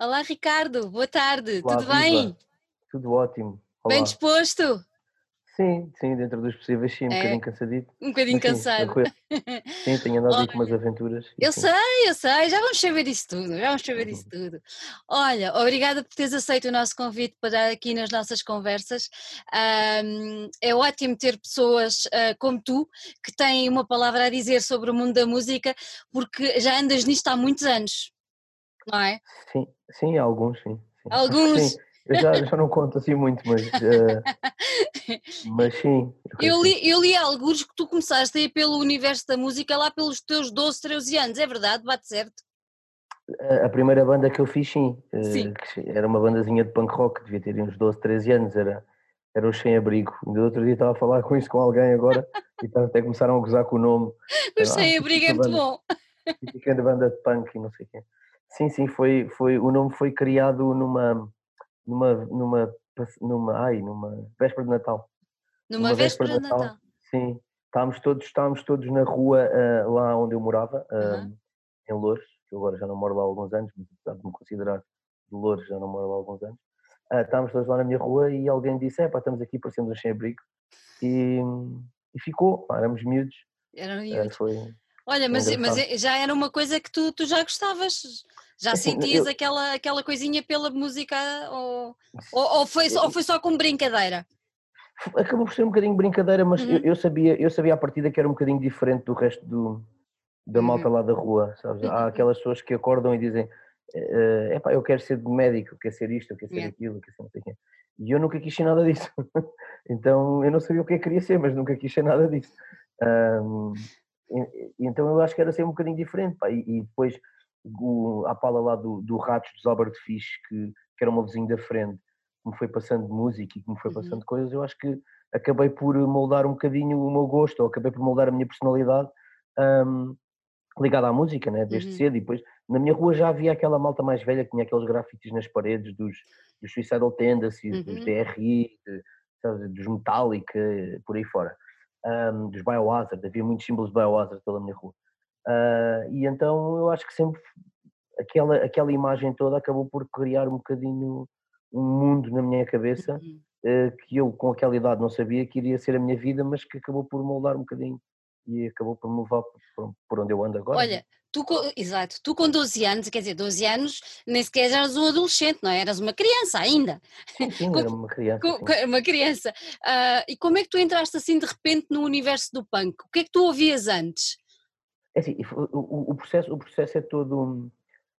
Olá, Ricardo, boa tarde, Olá, tudo viva. bem? Tudo ótimo. Bem Olá. disposto? Sim, sim, dentro dos possíveis, sim, um É, bocadinho cansadito. um bocadinho Mas sim, cansado. tranquilo. Sim, tenho andado aí com umas aventuras eu sim. sei, eu sei, já vamos saber isso tudo, já vamos saber isso Uhum. tudo. Olha, obrigada por teres aceito o nosso convite para dar aqui nas nossas conversas. Ahm, é ótimo ter pessoas ah, como tu que têm uma palavra a dizer sobre o mundo da música, porque já andas nisto há muitos anos, não é? Sim, sim, alguns, sim, sim. Que sim. Alguns. Eu já, já não conto assim muito, mas, eh, mas sim, eu sim. li, eu li alguns que tu começaste a ir pelo universo da música lá pelos teus 12, 13 anos, é verdade? Bate certo? A primeira banda que eu fiz, sim, Sim. eh, se- era uma bandazinha de punk rock, devia ter uns 12, 13 anos, era, era o Sem Abrigo. Ainda outro dia estava a falar com isso com alguém agora e até começaram a gozar com o nome. O Ah, sem-abrigo é muito bom. típica banda de punk e não sei o quê. Sim, sim, foi, foi, o nome foi criado numa, numa, numa, numa, ai, numa véspera de Natal. Numa Numa véspera véspera de Natal, Natal. sim. Estávamos todos, estávamos todos na rua ah, lá onde eu morava, ah, Aham. em Louros, que eu agora já não moro lá há alguns anos, mas apesar de me considerar de Louros, já não moro lá há alguns anos. Ah, estávamos todos lá na minha rua e alguém disse, é pá, estamos aqui, parecemos um sem-abrigo. E, e ficou, pá, éramos miúdos, Eram miúdos. foi, Olha, mas, mas já era uma coisa que tu, tu já gostavas, já Assim, sentias eu, aquela, aquela coisinha pela música ou, ou, ou foi, só- ou foi só como brincadeira? Acabou por ser um bocadinho brincadeira, mas eu, Uhum, eu sabia, eu sabia à partida que era um bocadinho diferente do resto do, da malta uhum, lá da rua, sabes? Há aquelas pessoas que acordam e dizem, é epá, eu quero ser médico, eu quero ser isto, eu quero ser yeah. aquilo, eu quero ser não sei. E eu nunca quis ser nada disso. Então eu não sabia o que é que queria ser, mas nunca quis ser nada disso. E então eu acho que era ser um bocadinho diferente. pá. E, e depois o, a pala lá do, do Ratos dos Albert Fish, que, que era uma vizinho da frente, que me foi passando música e que me foi Uhum, passando coisas, eu acho que acabei por moldar um bocadinho o meu gosto, ou acabei por moldar a minha personalidade ahm, ligada à música, né? desde uhum, cedo. E depois na minha rua já havia aquela malta mais velha que tinha aqueles grafites nas paredes dos, dos Suicidal Tendencies, dos uhum. DRI, de- sabe, dos Metallica, por aí fora, ahm, dos Biohazard, havia muitos símbolos de Biohazard pela minha rua. Ah, e então eu acho que sempre aquela, aquela imagem toda acabou por criar um bocadinho um mundo na minha cabeça uhum. eh, que eu com aquela idade não sabia que iria ser a minha vida, mas que acabou por moldar um bocadinho e acabou por me levar por, por- onde eu ando agora. né? Olha, tu, co- exato, tu com 12 anos, quer dizer, 12 anos, nem sequer eras um adolescente, não é? Eras uma criança ainda. Sim, sim, Com- era uma criança, com- com- uma criança. Ah, e como é que tu entraste assim de repente no universo do punk? O que é que tu ouvias antes? É assim, o, o- processo, o processo é todo,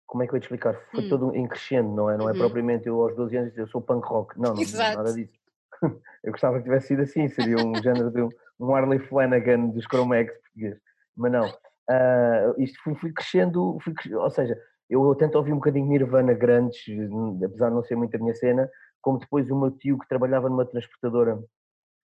como é que eu ia te explicar? Foi Hum, todo em crescendo, não é? Não é uhum, propriamente eu aos 12 anos dizer eu sou punk rock. Não, não, exato. nada disso. Eu gostava que tivesse sido assim, seria um género de um, um Harley Flanagan dos Chromex português. Mas não. Ah, isto fui, fui crescendo, fui ou seja, eu tento ouvir um bocadinho Nirvana grandes, apesar de não ser muito a minha cena, como depois o meu tio que trabalhava numa transportadora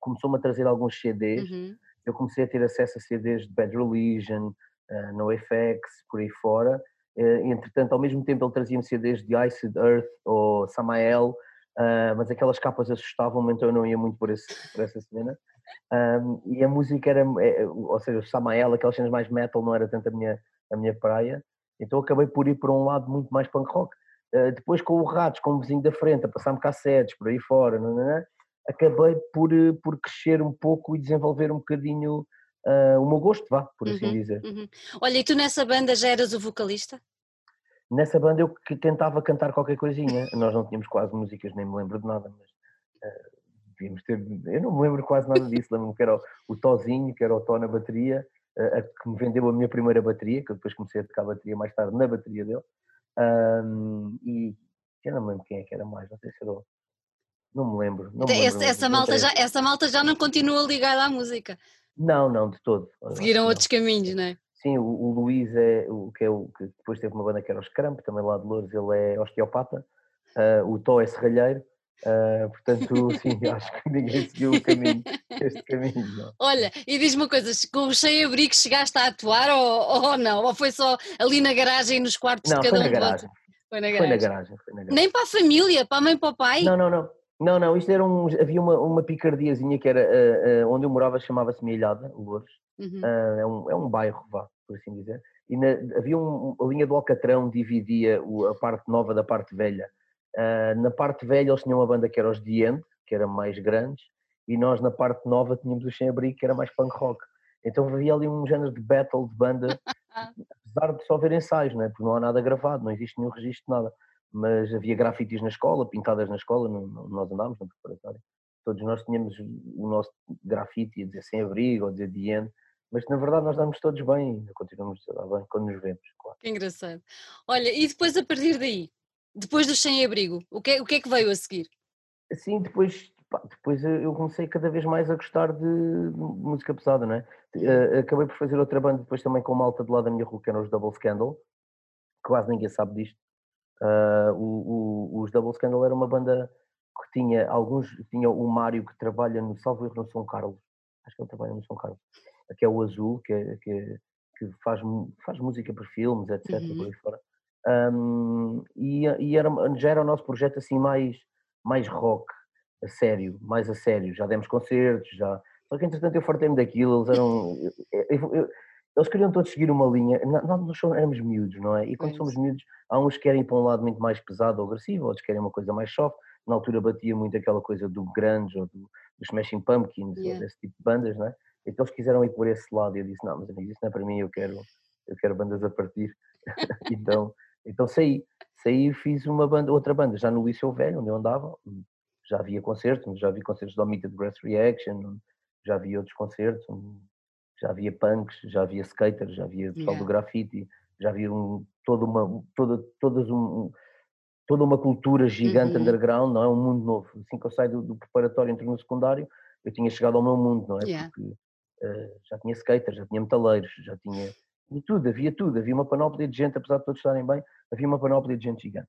começou-me a trazer alguns CDs, Uhum, eu comecei a ter acesso a CDs de Bad Religion, uh, NoFX, por aí fora. Eh, entretanto, ao mesmo tempo ele trazia-me CDs de Iced Earth ou Samael, uh, mas aquelas capas assustavam-me, então eu não ia muito por, esse, por essa cena. E a música era, eh, ou seja, o Samael, aquelas cenas mais metal, não era tanto a minha, a minha praia, então acabei por ir por um lado muito mais punk rock. Depois com o Ratos, com o vizinho da frente, a passar-me cassetes por aí fora, não, acabei por, eh, por crescer um pouco e desenvolver um bocadinho ah, o meu gosto, vá, por assim uhum, dizer. uhum. Olha, e tu nessa banda já eras o vocalista? Nessa banda eu que tentava cantar qualquer coisinha, nós não tínhamos quase músicas, nem me lembro de nada, mas ah, devíamos ter, eu não me lembro quase nada disso, lembro-me que era o, o Tozinho, que era o Tó na bateria, ah, a que me vendeu a minha primeira bateria, que eu depois comecei a tocar a bateria mais tarde na bateria dele, e eu não me lembro quem é que era mais, não sei se era o, não me lembro, não me lembro essa, essa malta já, essa malta já não continua ligada à música. Não, não, de todo, Seguiram não. outros caminhos, não é? Sim, o, o Luís é o que é o que depois teve uma banda que era os Cramp, também lá de Louros, ele é osteopata, ah, o Tó é serralheiro, ah, portanto, sim, acho que ninguém seguiu o caminho, este caminho, não. Olha, e diz-me uma coisa, com o sem-abrigo chegaste a atuar ou, ou não? Ou foi só ali na garagem, nos quartos de Não, foi cada um de garagem, Foi na foi na garagem. garagem, foi na garagem. Nem para a família, para a mãe e para o pai? Não, não, não, Não, não, isto era um, havia uma, uma picardiazinha que era uh, uh, onde eu morava, chamava-se Milhada, Louros, uhum. uh, é, um, é um bairro, vá, por assim dizer, e na, havia um, a linha do Alcatrão dividia o, a parte nova da parte velha. na parte velha eles tinham uma banda que era os End, que era mais grandes, e nós na parte nova tínhamos o Sem Abrigo, que era mais punk rock. Então havia ali um género de battle de banda, apesar de só haver ensaios, não é? porque não há nada gravado, não existe nenhum registro nada mas havia grafites na escola, pintadas na escola, nós andámos na preparatória. Todos nós tínhamos o nosso grafite, a dizer sem abrigo, ou dizer Diane, mas na verdade nós damos todos bem, continuamos a dar bem quando nos vemos, claro. Que engraçado. Olha, e depois a partir daí, depois do sem-abrigo, o que, é, o que é que veio a seguir? Sim, depois, pá, depois eu comecei cada vez mais a gostar de música pesada, não é? Eh, acabei por fazer outra banda depois também com uma alta de lá da minha rua, que eram os Double Scandal, quase ninguém sabe disto, Uh, o, o, os Double Scandal era uma banda que tinha alguns, tinha o Mário que trabalha no Salvo Erro no São Carlos, acho que ele trabalha no São Carlos, que é o Azul, que, é, que, é, que faz, faz música para filmes, etc. Uhum. Por aí fora. Um, e, e era, já era o nosso projeto assim mais, mais rock, a sério, mais a sério. Já demos concertos, já. Só que entretanto eu fartei-me daquilo, eles eram. Eu, eu, eles queriam todos seguir uma linha. Nós, nós éramos miúdos, não é? E quando é somos miúdos, há uns que querem para um lado muito mais pesado ou agressivo, outros querem uma coisa mais soft. Na altura batia muito aquela coisa do grunge ou do, do Smashing Pumpkins, yeah. ou desse tipo de bandas, não é? Então eles quiseram ir por esse lado e eu disse: Não, mas amigo, isso não é para mim, eu quero, eu quero bandas a partir. então, então saí. Saí e fiz uma banda, outra banda, já no Liceu Velho, onde eu andava. Já havia concertos, já vi concertos do Omitted Breath Reaction, já vi outros concertos, já havia punks, já havia skaters, já havia pessoal yeah. do grafite, já havia um, toda uma toda todas um, toda uma cultura gigante uhum. underground, não é um mundo novo. Assim que eu saio do, do, preparatório entro no secundário, eu tinha chegado ao meu mundo, não é? Yeah. Porque uh, já tinha skaters, já tinha metaleiros, já tinha e tudo, havia tudo, havia uma panóplia de gente, apesar de todos estarem bem, havia uma panóplia de gente gigante.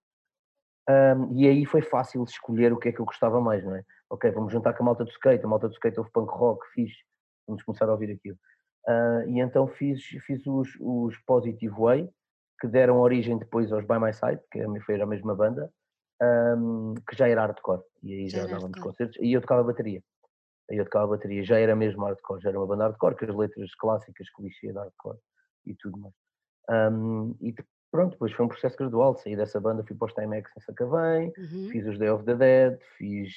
Um, e aí foi fácil escolher o que é que eu gostava mais, não é? Ok, vamos juntar com a malta do skate, a malta do skate houve punk rock, fixe, vamos começar a ouvir aquilo. Uh, e então fiz, fiz os, os Positive Way, que deram origem depois aos By My Side, que foi a mesma banda, um, que já era hardcore, e aí já, já dávamos concertos, e eu tocava bateria. Eu tocava bateria, já era mesmo hardcore, já era uma banda hardcore, com as letras clássicas, clichê de hardcore e tudo mais. Um, e pronto, depois foi um processo gradual, saí dessa banda, fui para os Timex em Sacavém, uhum. fiz os Day of the Dead, fiz,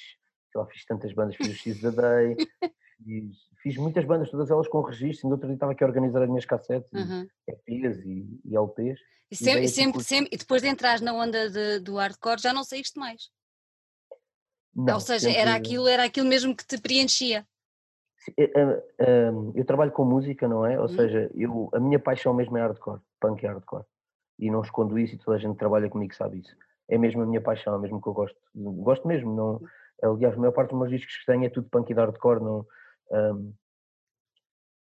lá, fiz tantas bandas, fiz o X the Day, fiz, fiz, muitas bandas, todas elas com registro, ainda outro dia estava aqui a organizar as minhas cassetes, uhum. EPs e, e LPs. E, sempre, e, sempre, sempre, e depois de entrar na onda de, do hardcore já não saíste mais? Não, Ou seja, sempre... era, aquilo, era aquilo mesmo que te preenchia? Eh, eh, ehm, eu trabalho com música, não é? Ou uhum. seja, eu, a minha paixão mesmo é hardcore, punk e hardcore. E não escondo isso e toda a gente que trabalha comigo sabe isso. É mesmo a minha paixão, é mesmo que eu gosto. Gosto mesmo, não, aliás, a maior parte dos meus discos que tenho é tudo punk e hardcore, não, um,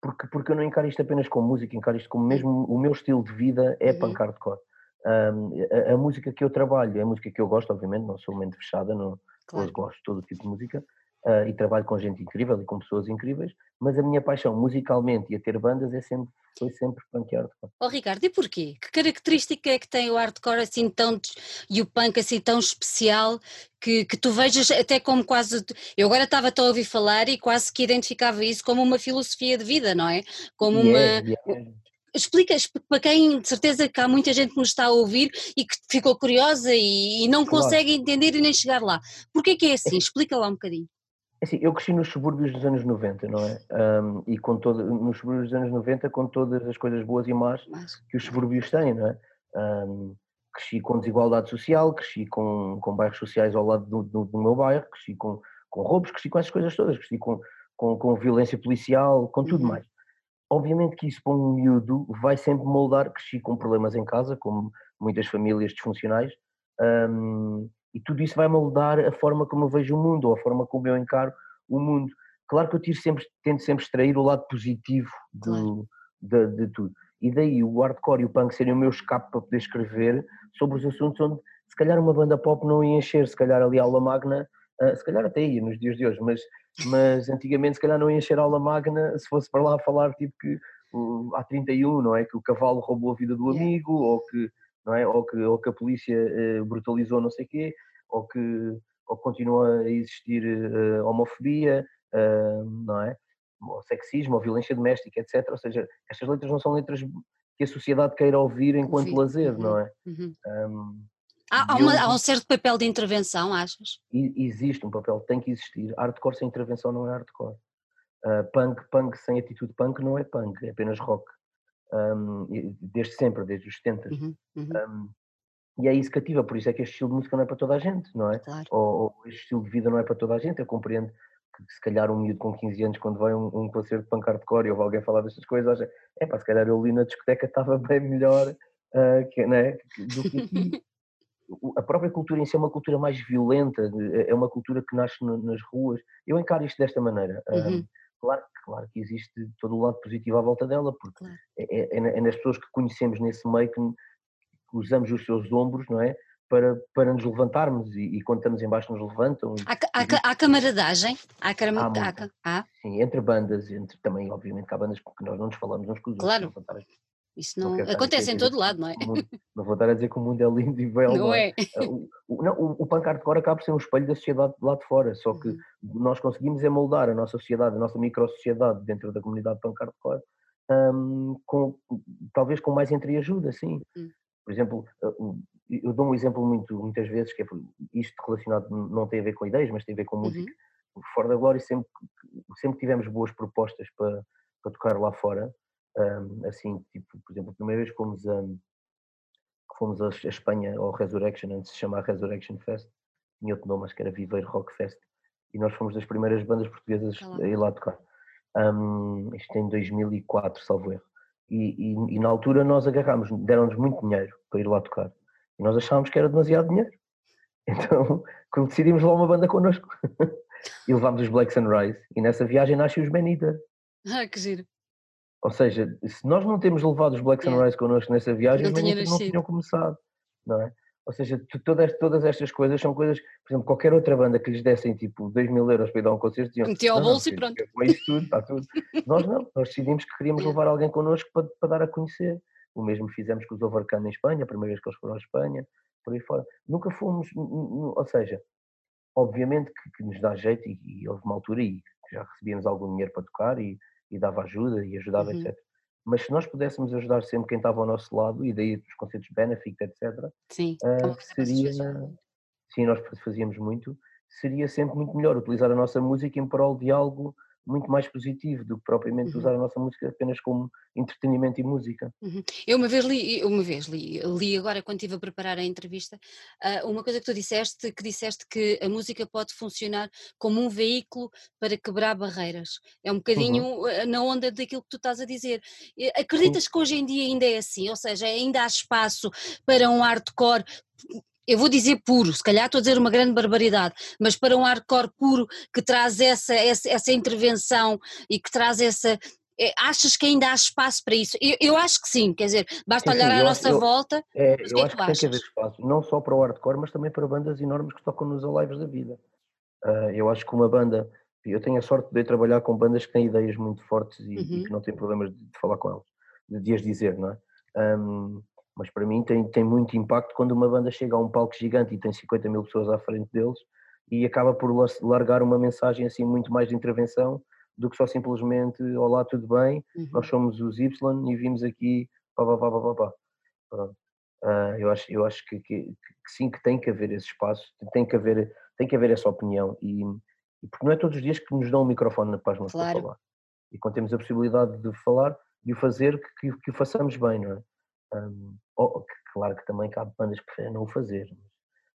porque, porque eu não encaro isto apenas como música, encaro isto como mesmo o meu estilo de vida é uhum. punk hardcore. Um, a, a, música que eu trabalho é a música que eu gosto, obviamente, não sou mente fechada, não, claro. gosto de todo tipo de música uh, e trabalho com gente incrível e com pessoas incríveis, mas a minha paixão musicalmente e a ter bandas é sempre, foi sempre punk e hardcore. Oh Ricardo, e porquê? Que característica é que tem o hardcore assim tão e o punk assim tão especial que, que tu vejas até como quase. Eu agora estava a ouvir falar e quase que identificava isso como uma filosofia de vida, não é? Como uma. Yeah. Explica para quem, de certeza que há muita gente que nos está a ouvir e que ficou curiosa e, e não claro. consegue entender e nem chegar lá. Porquê que é assim? Explica lá um bocadinho. É assim, eu cresci nos subúrbios dos anos 90, não é? Um, e com todo, nos subúrbios dos anos 90 com todas as coisas boas e más que os subúrbios têm, não é? Um, cresci com desigualdade social, cresci com, com bairros sociais ao lado do, do, do, meu bairro, cresci com, com roubos, cresci com essas coisas todas, cresci com, com, com violência policial, com tudo uhum. mais. Obviamente que isso para um miúdo vai sempre moldar, cresci com problemas em casa, como muitas famílias disfuncionais, um, e tudo isso vai moldar a forma como eu vejo o mundo, ou a forma como eu encaro o mundo. Claro que eu tiro sempre, tento sempre extrair o lado positivo de, claro. de, de, tudo. E daí o hardcore e o punk serem o meu escape para poder escrever sobre os assuntos onde se calhar uma banda pop não ia encher, se calhar ali a aula magna, uh, se calhar até ia nos dias de hoje, mas, mas antigamente se calhar não ia encher a aula magna se fosse para lá falar tipo que há 31, não é? Que o cavalo roubou a vida do amigo, ou que não é? Ou que, ou que a polícia uh, brutalizou não sei o quê, ou que, ou continua a existir uh, homofobia, não é? Ou sexismo, ou violência doméstica, etc. Ou seja, estas letras não são letras que a sociedade queira ouvir enquanto ouvir. lazer, uhum. não é? Uhum. Um, há, há, uma, há, um certo papel de intervenção, achas? Existe um papel, tem que existir. Hardcore sem intervenção não é hardcore. Uh, punk, punk sem atitude punk não é punk, é apenas rock. Um, desde sempre, desde os 70. Uhum, uhum. Um, e é isso que ativa, por isso é que este estilo de música não é para toda a gente, não é? Claro. Ou, ou, este estilo de vida não é para toda a gente. Eu compreendo que se calhar um miúdo com 15 anos, quando vai um, um concerto de punk hardcore e ouve alguém falar destas coisas, acha, é pá, se calhar eu ali na discoteca estava bem melhor uh, que, né, do que aqui. a própria cultura em si é uma cultura mais violenta, é uma cultura que nasce nas ruas. Eu encaro isto desta maneira. Uhum. claro, claro que existe todo o lado positivo à volta dela, porque claro. é, é, é, nas pessoas que conhecemos nesse meio que, que, usamos os seus ombros, não é? Para, para nos levantarmos e, e quando estamos em baixo nos levantam. Há, há, há camaradagem? Há, caram... há, há, Sim, entre bandas, entre também, obviamente, que há bandas que nós não nos falamos uns com os claro. outros. Claro. Isso não, não acontece em todo lado, não é? Mundo, não vou estar a dizer que o mundo é lindo e belo. Não é? é? O, o, não, o, o punk hardcore acaba por ser um espelho da sociedade lá de fora, só que uhum. nós conseguimos é moldar a nossa sociedade, a nossa micro-sociedade dentro da comunidade punk hardcore, um, com, talvez com mais entreajuda, sim. Uhum. Por exemplo, eu dou um exemplo muito, muitas vezes, que é isto relacionado, não tem a ver com ideias, mas tem a ver com música. Uhum. Fora da Glória sempre, sempre tivemos boas propostas para, para tocar lá fora, um, assim, tipo, por exemplo, a primeira vez que fomos a, fomos a, Espanha ao Resurrection, antes de se chamar Resurrection Fest, tinha outro nome, acho que era Viveiro Rock Fest, e nós fomos das primeiras bandas portuguesas a ir lá tocar. Um, isto em 2004, salvo erro. E, e, e na altura nós agarrámos, deram-nos muito dinheiro para ir lá tocar. E nós achávamos que era demasiado dinheiro. Então decidimos levar uma banda connosco. e levámos os Black Sunrise. E nessa viagem nasce os Eater. Ah, que giro. Ou seja, se nós não temos levado os Black Sunrise yeah. connosco nessa viagem, não, não, não tinham começado, não é? Ou seja, todas, todas estas coisas são coisas, por exemplo, qualquer outra banda que lhes dessem tipo 2 mil euros para ir dar um concerto, diziam, Metia ao bolso e pronto. Isso tudo, está tudo. nós não, nós decidimos que queríamos levar alguém connosco para, para dar a conhecer. O mesmo fizemos com os Overcome em Espanha, a primeira vez que eles foram à Espanha, por aí fora. Nunca fomos, ou seja, obviamente que, que nos dá jeito e, e, houve uma altura e já recebíamos algum dinheiro para tocar e e dava ajuda e ajudava, uhum. etc. Mas se nós pudéssemos ajudar sempre quem estava ao nosso lado, e daí os conceitos benefit, etc., sim, uh, seria. Sim, nós fazíamos muito. Seria sempre muito melhor utilizar a nossa música em prol de algo muito mais positivo do que propriamente uhum. usar a nossa música apenas como entretenimento e música. Uhum. Eu uma vez li, uma vez li, li agora quando estive a preparar a entrevista, ah, uma coisa que tu disseste, que disseste que a música pode funcionar como um veículo para quebrar barreiras. É um bocadinho uhum. Ah, na onda daquilo que tu estás a dizer. Acreditas Sim. que hoje em dia ainda é assim? Ou seja, ainda há espaço para um hardcore eu vou dizer puro, se calhar estou a dizer uma grande barbaridade, mas para um hardcore puro que traz essa, essa, essa intervenção e que traz essa. É, achas que ainda há espaço para isso? Eu, eu acho que sim, quer dizer, basta olhar à nossa eu, volta. É, eu que é acho que, que tem que haver espaço, não só para o hardcore, mas também para bandas enormes que tocam nos lives da vida. Uh, eu acho que uma banda, eu tenho a sorte de trabalhar com bandas que têm ideias muito fortes e, uhum. e que não têm problemas de, de, falar com elas, de, de as dizer, não é? Um, mas para mim tem, tem muito impacto quando uma banda chega a um palco gigante e tem 50 mil pessoas à frente deles e acaba por largar uma mensagem assim muito mais de intervenção do que só simplesmente olá, tudo bem, uhum. nós somos os Y e vimos aqui pá, pá, pá, pá, pá. Pronto. Uh, eu acho, eu acho que, que, que, sim que tem que haver esse espaço, tem que haver, tem que haver essa opinião e, e porque não é todos os dias que nos dão um microfone as mãos claro. para falar e quando temos a possibilidade de falar, de o fazer, que, que, que o façamos bem, não é? Um, oh, claro que também cabe bandas que preferem não o fazer, mas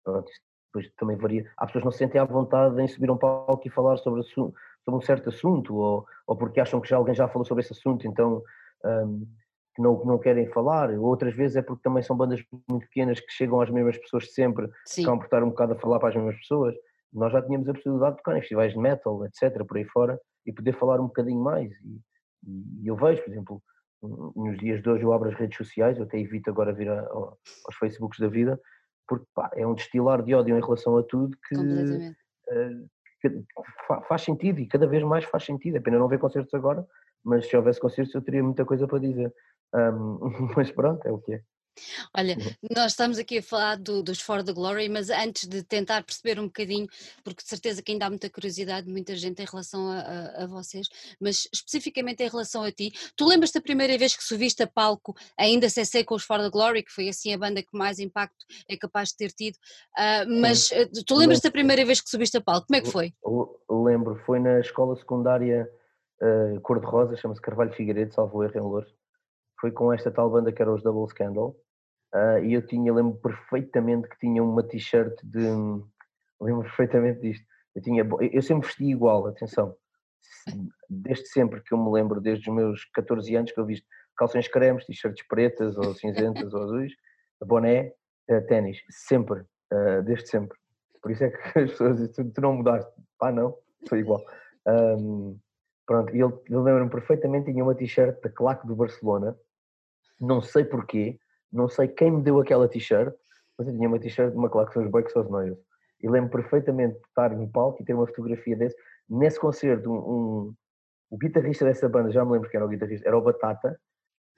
pronto, isto depois também varia. Há pessoas que não se sentem à vontade em subir um palco e falar sobre, sobre um certo assunto, ou, ou porque acham que já alguém já falou sobre esse assunto, então um, que não, não querem falar. Outras vezes é porque também são bandas muito pequenas que chegam às mesmas pessoas sempre, Sim. que por estar um bocado a falar para as mesmas pessoas. Nós já tínhamos a possibilidade de tocar em festivais de metal, etc., por aí fora, e poder falar um bocadinho mais. E, e eu vejo, por exemplo, nos dias de hoje eu abro as redes sociais, eu até evito agora vir a, aos Facebooks da vida, porque pá, é um destilar de ódio em relação a tudo que, uh, que, faz sentido e cada vez mais faz sentido. É pena não ver concertos agora, mas se houvesse concertos eu teria muita coisa para dizer. Um, mas pronto, é o que é. Olha, uhum. nós estamos aqui a falar do, dos For the Glory, mas antes de tentar perceber um bocadinho, porque de certeza que ainda há muita curiosidade de muita gente em relação a, a, a, vocês, mas especificamente em relação a ti, tu lembras da primeira vez que subiste a palco, ainda CC com os For the Glory, que foi assim a banda que mais impacto é capaz de ter tido, uh, mas Sim. tu lembras da primeira vez que subiste a palco, como é que foi? Lembro, foi na escola secundária uh, Cor-de-Rosa, chama-se Carvalho Figueiredo, salvo erro em Louros, foi com esta tal banda que era os Double Scandal, Uh, e eu tinha, lembro perfeitamente que tinha uma t-shirt de. Lembro perfeitamente disto. Eu, tinha, eu sempre vesti igual, atenção. Desde sempre que eu me lembro, desde os meus 14 anos, que eu visto calções cremes, t-shirts pretas ou cinzentas ou azuis, boné, uh, ténis. Sempre. Uh, desde sempre. Por isso é que as pessoas dizem: tu não mudaste. Pá, não, foi igual. Um, pronto, e ele, eu lembro-me perfeitamente, tinha uma t-shirt da claque do Barcelona, não sei porquê, não sei quem me deu aquela t-shirt, mas eu tinha uma t-shirt de uma os Bucks of Noise. E lembro perfeitamente de estar no palco e ter uma fotografia desse. Nesse concerto, um, um, o guitarrista dessa banda, já me lembro quem era o guitarrista, era o Batata,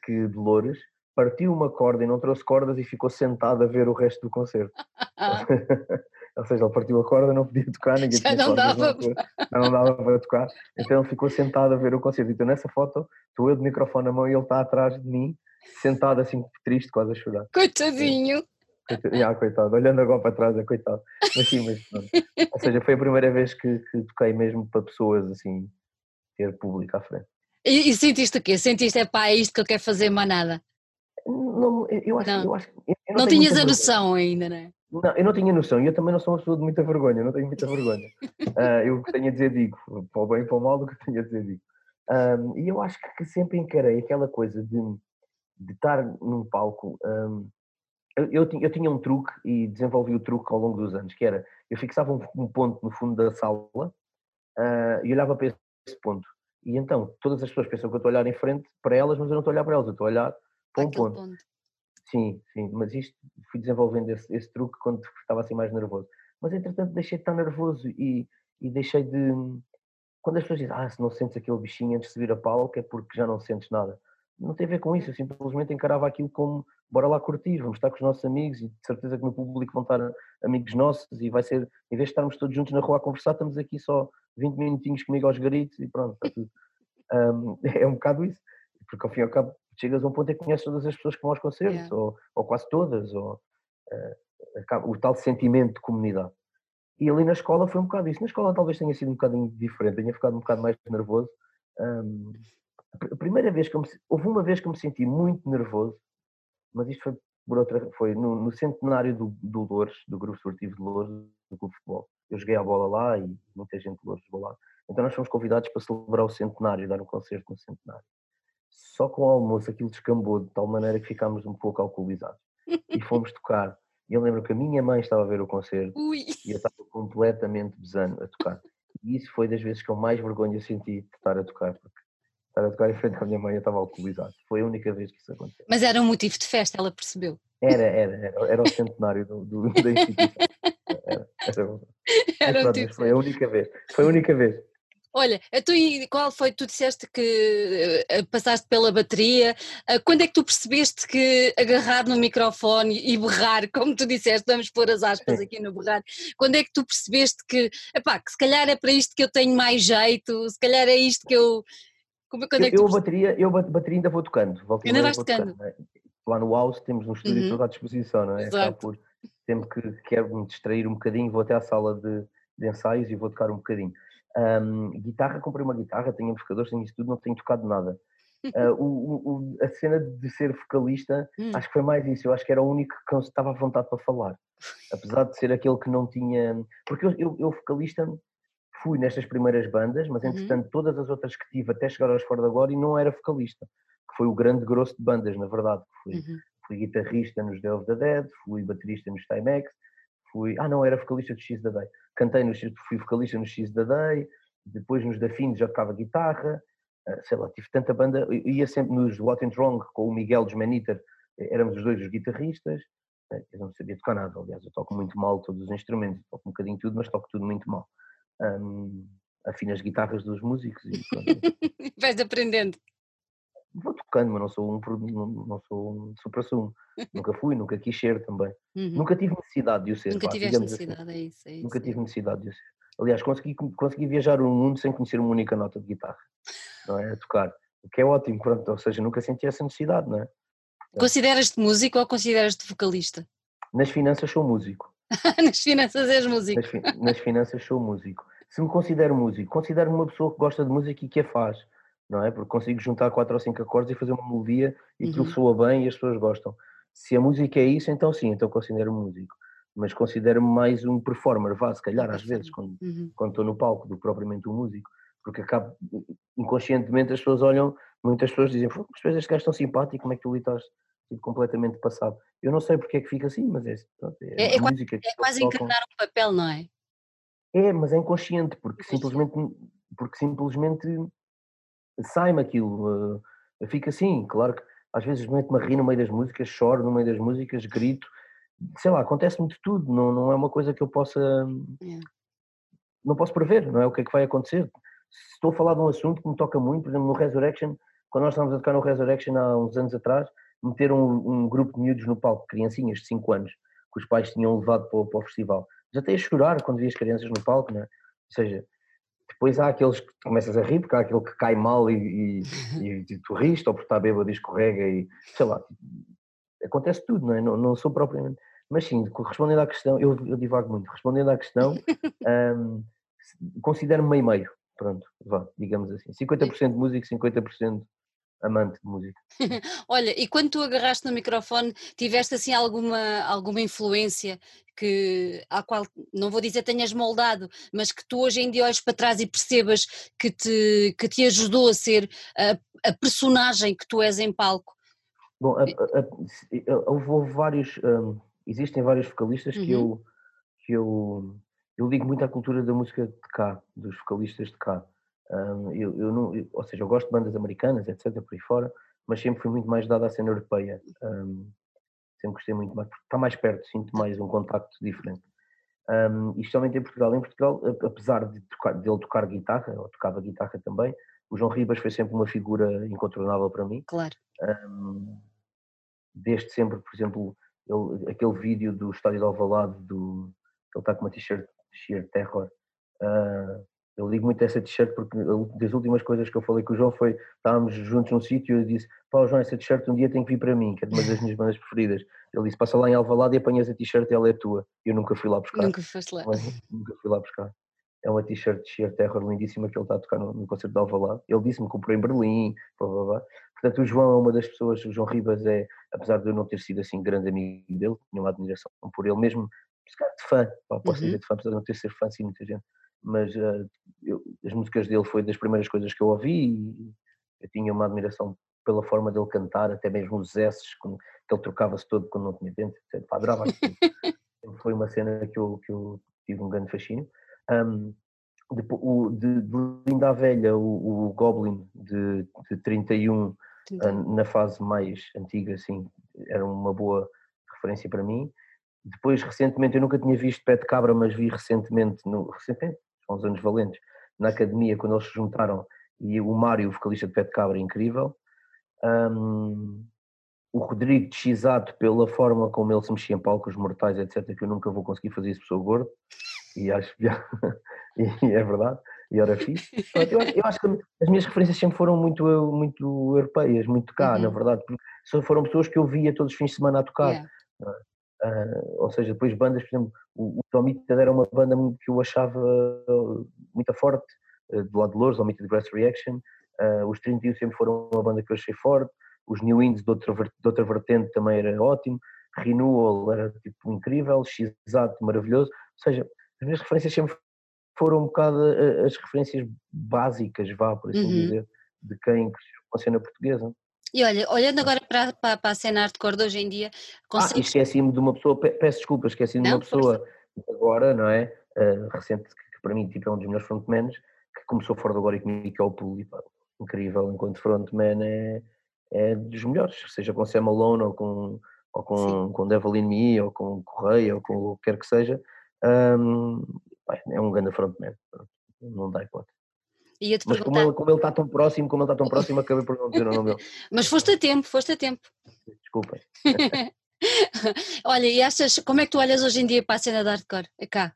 que de Loures, partiu uma corda e não trouxe cordas e ficou sentado a ver o resto do concerto. Ou seja, ele partiu a corda, não podia tocar, ninguém já não dava. Não, não dava para tocar. Então ele ficou sentado a ver o concerto. Então nessa foto, estou eu de microfone na mão e ele está atrás de mim sentado assim triste, quase a chorar. Coitadinho! Ah, coitado, olhando agora para trás, é coitado. Mas sim, mas pronto. Ou seja, foi a primeira vez que, que toquei mesmo para pessoas assim, ter público à frente. E, e sentiste o quê? Sentiste, é pá, é isto que eu quero fazer, mais nada? Não, eu acho, não. Eu acho eu não, não tinhas a noção ainda, não é? Não, eu não tinha noção e eu também não sou uma pessoa de muita vergonha, não tenho muita vergonha. uh, eu o que tenho a dizer digo, para o bem e para o mal, o que tenho a dizer digo. Um, e eu acho que sempre encarei aquela coisa de de estar num palco. Um, eu, eu, eu, tinha um truque e desenvolvi o truque ao longo dos anos, que era, eu fixava um, um ponto no fundo da sala uh, e olhava para esse ponto. E então, todas as pessoas pensam que eu estou a olhar em frente para elas, mas eu não estou a olhar para elas, eu estou a olhar para um ponto. ponto. Sim, sim, mas isto fui desenvolvendo esse, esse, truque quando estava assim mais nervoso. Mas entretanto deixei de estar nervoso e, e deixei de. Quando as pessoas dizem, ah, se não sentes aquele bichinho antes de subir a palco é porque já não sentes nada não tem a ver com isso, eu simplesmente encarava aquilo como bora lá curtir, vamos estar com os nossos amigos e de certeza que no público vão estar amigos nossos e vai ser, em vez de estarmos todos juntos na rua a conversar, estamos aqui só 20 minutinhos comigo aos garitos e pronto, está tudo. Um, é um bocado isso, porque ao fim e ao cabo chegas a um ponto em que conheces todas as pessoas que vão aos concertos, yeah. ou, ou, quase todas, ou uh, o tal sentimento de comunidade. E ali na escola foi um bocado isso. Na escola talvez tenha sido um bocadinho diferente, tenha ficado um bocado mais nervoso. Um, a primeira vez que eu me, houve uma vez que eu me senti muito nervoso, mas isto foi por outra, foi no, no centenário do, do Loures, do Grupo Esportivo de Loures, do Clube de Futebol. Eu joguei a bola lá e muita gente de Loures jogou lá. Então nós fomos convidados para celebrar o centenário, dar um concerto no centenário. Só com o almoço aquilo descambou de tal maneira que ficámos um pouco alcoolizados. E fomos tocar. E eu lembro que a minha mãe estava a ver o concerto Ui. e eu estava completamente besando a tocar. E isso foi das vezes que eu mais vergonha senti de estar a tocar, porque estar a tocar em frente à minha mãe, eu estava alcoolizado. Foi a única vez que isso aconteceu. Mas era um motivo de festa, ela percebeu. Era, era, era, era o centenário do, do, da instituição. Era, era, era pronto, tipo foi a única vez. Foi a única vez. Olha, tu e qual foi? Tu disseste que uh, passaste pela bateria. Uh, quando é que tu percebeste que agarrar no microfone e berrar, como tu disseste, vamos pôr as aspas aqui no berrar, quando é que tu percebeste que, epá, que se calhar é para isto que eu tenho mais jeito, se calhar é isto que eu, como, quando é que eu, tu... bateria, eu bateria ainda vou tocando. Volto ainda vais tocando. tocando é? Lá no house temos um estúdio uhum. todo à disposição, não é? Exato. por sempre que quero me distrair um bocadinho, vou até à sala de, de ensaios e vou tocar um bocadinho. Um, guitarra, comprei uma guitarra, tenho amplificadores, tenho isso tudo, não tenho tocado nada. Uh, o, o, a cena de ser vocalista, hum. acho que foi mais isso. Eu acho que era o único que estava à vontade para falar. Apesar de ser aquele que não tinha. Porque eu, eu, eu vocalista, fui nestas primeiras bandas, mas uhum. entretanto uhum. todas as outras que tive até chegar aos Fora da Glória não era vocalista, que foi o grande grosso de bandas, na verdade. Fui, uhum. fui guitarrista nos Day of the Dead, fui baterista nos Timex, fui. Ah, não, era vocalista do X da Day. Cantei nos. fui vocalista no X da Day, depois nos Da Fim já tocava guitarra, ah, sei lá, tive tanta banda. Ia sempre nos What and Wrong com o Miguel dos Maniter, éramos os dois os guitarristas. Eh, eu não sabia tocar nada, aliás, eu toco muito mal todos os instrumentos, toco um bocadinho tudo, mas toco tudo muito mal um, afino as guitarras dos músicos e Vais aprendendo. vou tocando, mas não sou um, não, sou um supra-sumo. nunca fui, nunca quis ser também. Uhum. Nunca tive necessidade de o ser. Nunca pá, tiveste assim. necessidade, assim. é, isso, é isso. Nunca tive necessidade de o ser. Aliás, consegui, consegui viajar o mundo sem conhecer uma única nota de guitarra, não é? A tocar. O que é ótimo, pronto, ou seja, nunca senti essa necessidade, não é? Consideras-te músico ou consideras-te vocalista? Nas finanças sou músico. nas finanças és músico. Nas, fi nas, finanças sou músico. Se me considero músico, considero-me uma pessoa que gosta de música e que a faz, não é? Porque consigo juntar quatro ou cinco acordes e fazer uma melodia e uhum. aquilo soa bem e as pessoas gostam. Se a música é isso, então sim, então considero-me músico mas considero-me mais um performer, vá, se calhar às vezes, quando, uhum. quando estou no palco, do que propriamente um músico, porque acabo, inconscientemente as pessoas olham, muitas pessoas dizem, mas este gajo tão simpático, como é que tu ali estás tipo, completamente passado? Eu não sei porque é que fica assim, mas é, pronto, é, é, é música. É quase encarnar um papel, não é? É, mas é inconsciente, porque simplesmente, porque simplesmente sai-me aquilo, uh, fica assim, claro que às vezes meto-me a rir no meio das músicas, choro no meio das músicas, grito, sei lá, acontece muito tudo, não, não é uma coisa que eu possa. Yeah. Não posso prever, não é o que é que vai acontecer. Se estou a falar de um assunto que me toca muito, por exemplo, no Resurrection, quando nós estávamos a tocar no Resurrection há uns anos atrás, meteram um, um grupo de miúdos no palco, criancinhas de 5 anos, que os pais tinham levado para, para o festival. Já até a chorar quando vi as crianças no palco, não é? Ou seja, depois há aqueles que começas a rir, porque há aquele que cai mal e, e, e, tu riste, ou porque está bêbado e escorrega e sei lá, acontece tudo, não é? Não, não sou propriamente. Mas sim, respondendo à questão, eu, eu divago muito, respondendo à questão, um, considero-me meio-meio, pronto, vá, digamos assim. 50% músico, 50% amante de música. Olha, e quando tu agarraste no microfone, tiveste assim alguma, alguma influência que, à qual, não vou dizer tenhas moldado, mas que tu hoje em dia olhes para trás e percebas que te, que te ajudou a ser a, a personagem que tu és em palco? Bom, a, a, houve vários... Um, existem vários vocalistas uhum. que eu que eu eu ligo muito à cultura da música de cá, dos vocalistas de cá. Um, eu, eu não, eu, ou seja, eu gosto de bandas americanas, etc, por aí fora, mas sempre fui muito mais dado à cena europeia. Um, sempre gostei muito mais, porque está mais perto, sinto mais um contacto diferente. Um, e especialmente em Portugal. Em Portugal, apesar de, tocar, de ele tocar guitarra, ou tocava guitarra também, o João Ribas foi sempre uma figura incontornável para mim. Claro. Um, desde sempre, por exemplo, ele, aquele vídeo do estádio de Alvalade, do, ele está com uma t-shirt Sheer Terror. Uh, eu ligo muito essa t-shirt porque das últimas coisas que eu falei com o João foi estávamos juntos num sítio e eu disse Pá, João, essa t-shirt um dia tem que vir para mim, que é uma das minhas bandas preferidas. Ele disse, passa lá em Alvalade e apanhas a t-shirt e ela é tua. Eu nunca fui lá buscar. Nunca foste lá. nunca fui lá buscar. É uma t-shirt de Sheer Terror lindíssima que ele está a tocar no, no concerto de Alvalade. Ele disse-me que comprou em Berlim, blá, blá, blá. Portanto, o João é uma das pessoas, o João Ribas é, apesar de eu não ter sido assim grande amigo dele, tinha uma admiração por ele mesmo, de fã, posso uhum. dizer de fã, apesar de não ter sido fã, sim, muita gente, mas uh, eu, as músicas dele foi das primeiras coisas que eu ouvi e eu tinha uma admiração pela forma dele cantar, até mesmo os S, que ele trocava-se todo quando não tinha dente, etc. Adorava foi uma cena que eu, que eu tive um grande fascínio. Um, de, o, de, de Linda a Velha, o, o Goblin de, de 31, uh, na fase mais antiga, assim, era uma boa referência para mim. Depois, recentemente, eu nunca tinha visto Pé de Cabra, mas vi recentemente, no, recentemente, uns anos valentes, na academia, quando eles se juntaram, e o Mário, o vocalista de Pé de Cabra, incrível. Um, o Rodrigo de Chisato, pela forma como ele se mexia em palco, os mortais, etc., que eu nunca vou conseguir fazer isso, sou gordo e acho que e é verdade, e ora fixe. Eu, eu, acho que as minhas referências sempre foram muito, muito europeias, muito cá, uhum. na verdade, porque foram pessoas que eu via todos os fins de semana a tocar. Yeah. Uh, ou seja, depois bandas, por exemplo, o, o Tomita era uma banda que eu achava muito forte, uh, do lado de Louros, o Tomita de Grass Reaction, uh, os 31 sempre foram uma banda que eu achei forte, os New Indies de outra, de outra vertente também era ótimo, Renewal era tipo incrível, X-Ato maravilhoso, ou seja, as minhas referências sempre foram um bocado as referências básicas, vá, por assim uhum. dizer, de quem cresceu com a cena portuguesa. E olha, olhando agora para, para, para a cena hardcore de hoje em dia, consegues... Ah, esqueci-me de uma pessoa, peço desculpa, esqueci-me de uma pessoa agora, não é? Uh, recente, que para mim tipo, é um dos melhores frontmans, que começou fora do agora e comigo, que é o Puli, incrível, enquanto frontman é, é dos melhores, seja com Sam Malone ou com, ou com, com Devil in Me, ou com Correia, ou com o que quer que seja, um, é um grande frontman, não dá hipótese. Mas como ele, como ele está tão próximo, como ele está tão próximo, acabei por não dizer o nome dele. Mas foste a tempo, foste a tempo. Desculpem. Olha, e achas, como é que tu olhas hoje em dia para a cena da hardcore? Cá.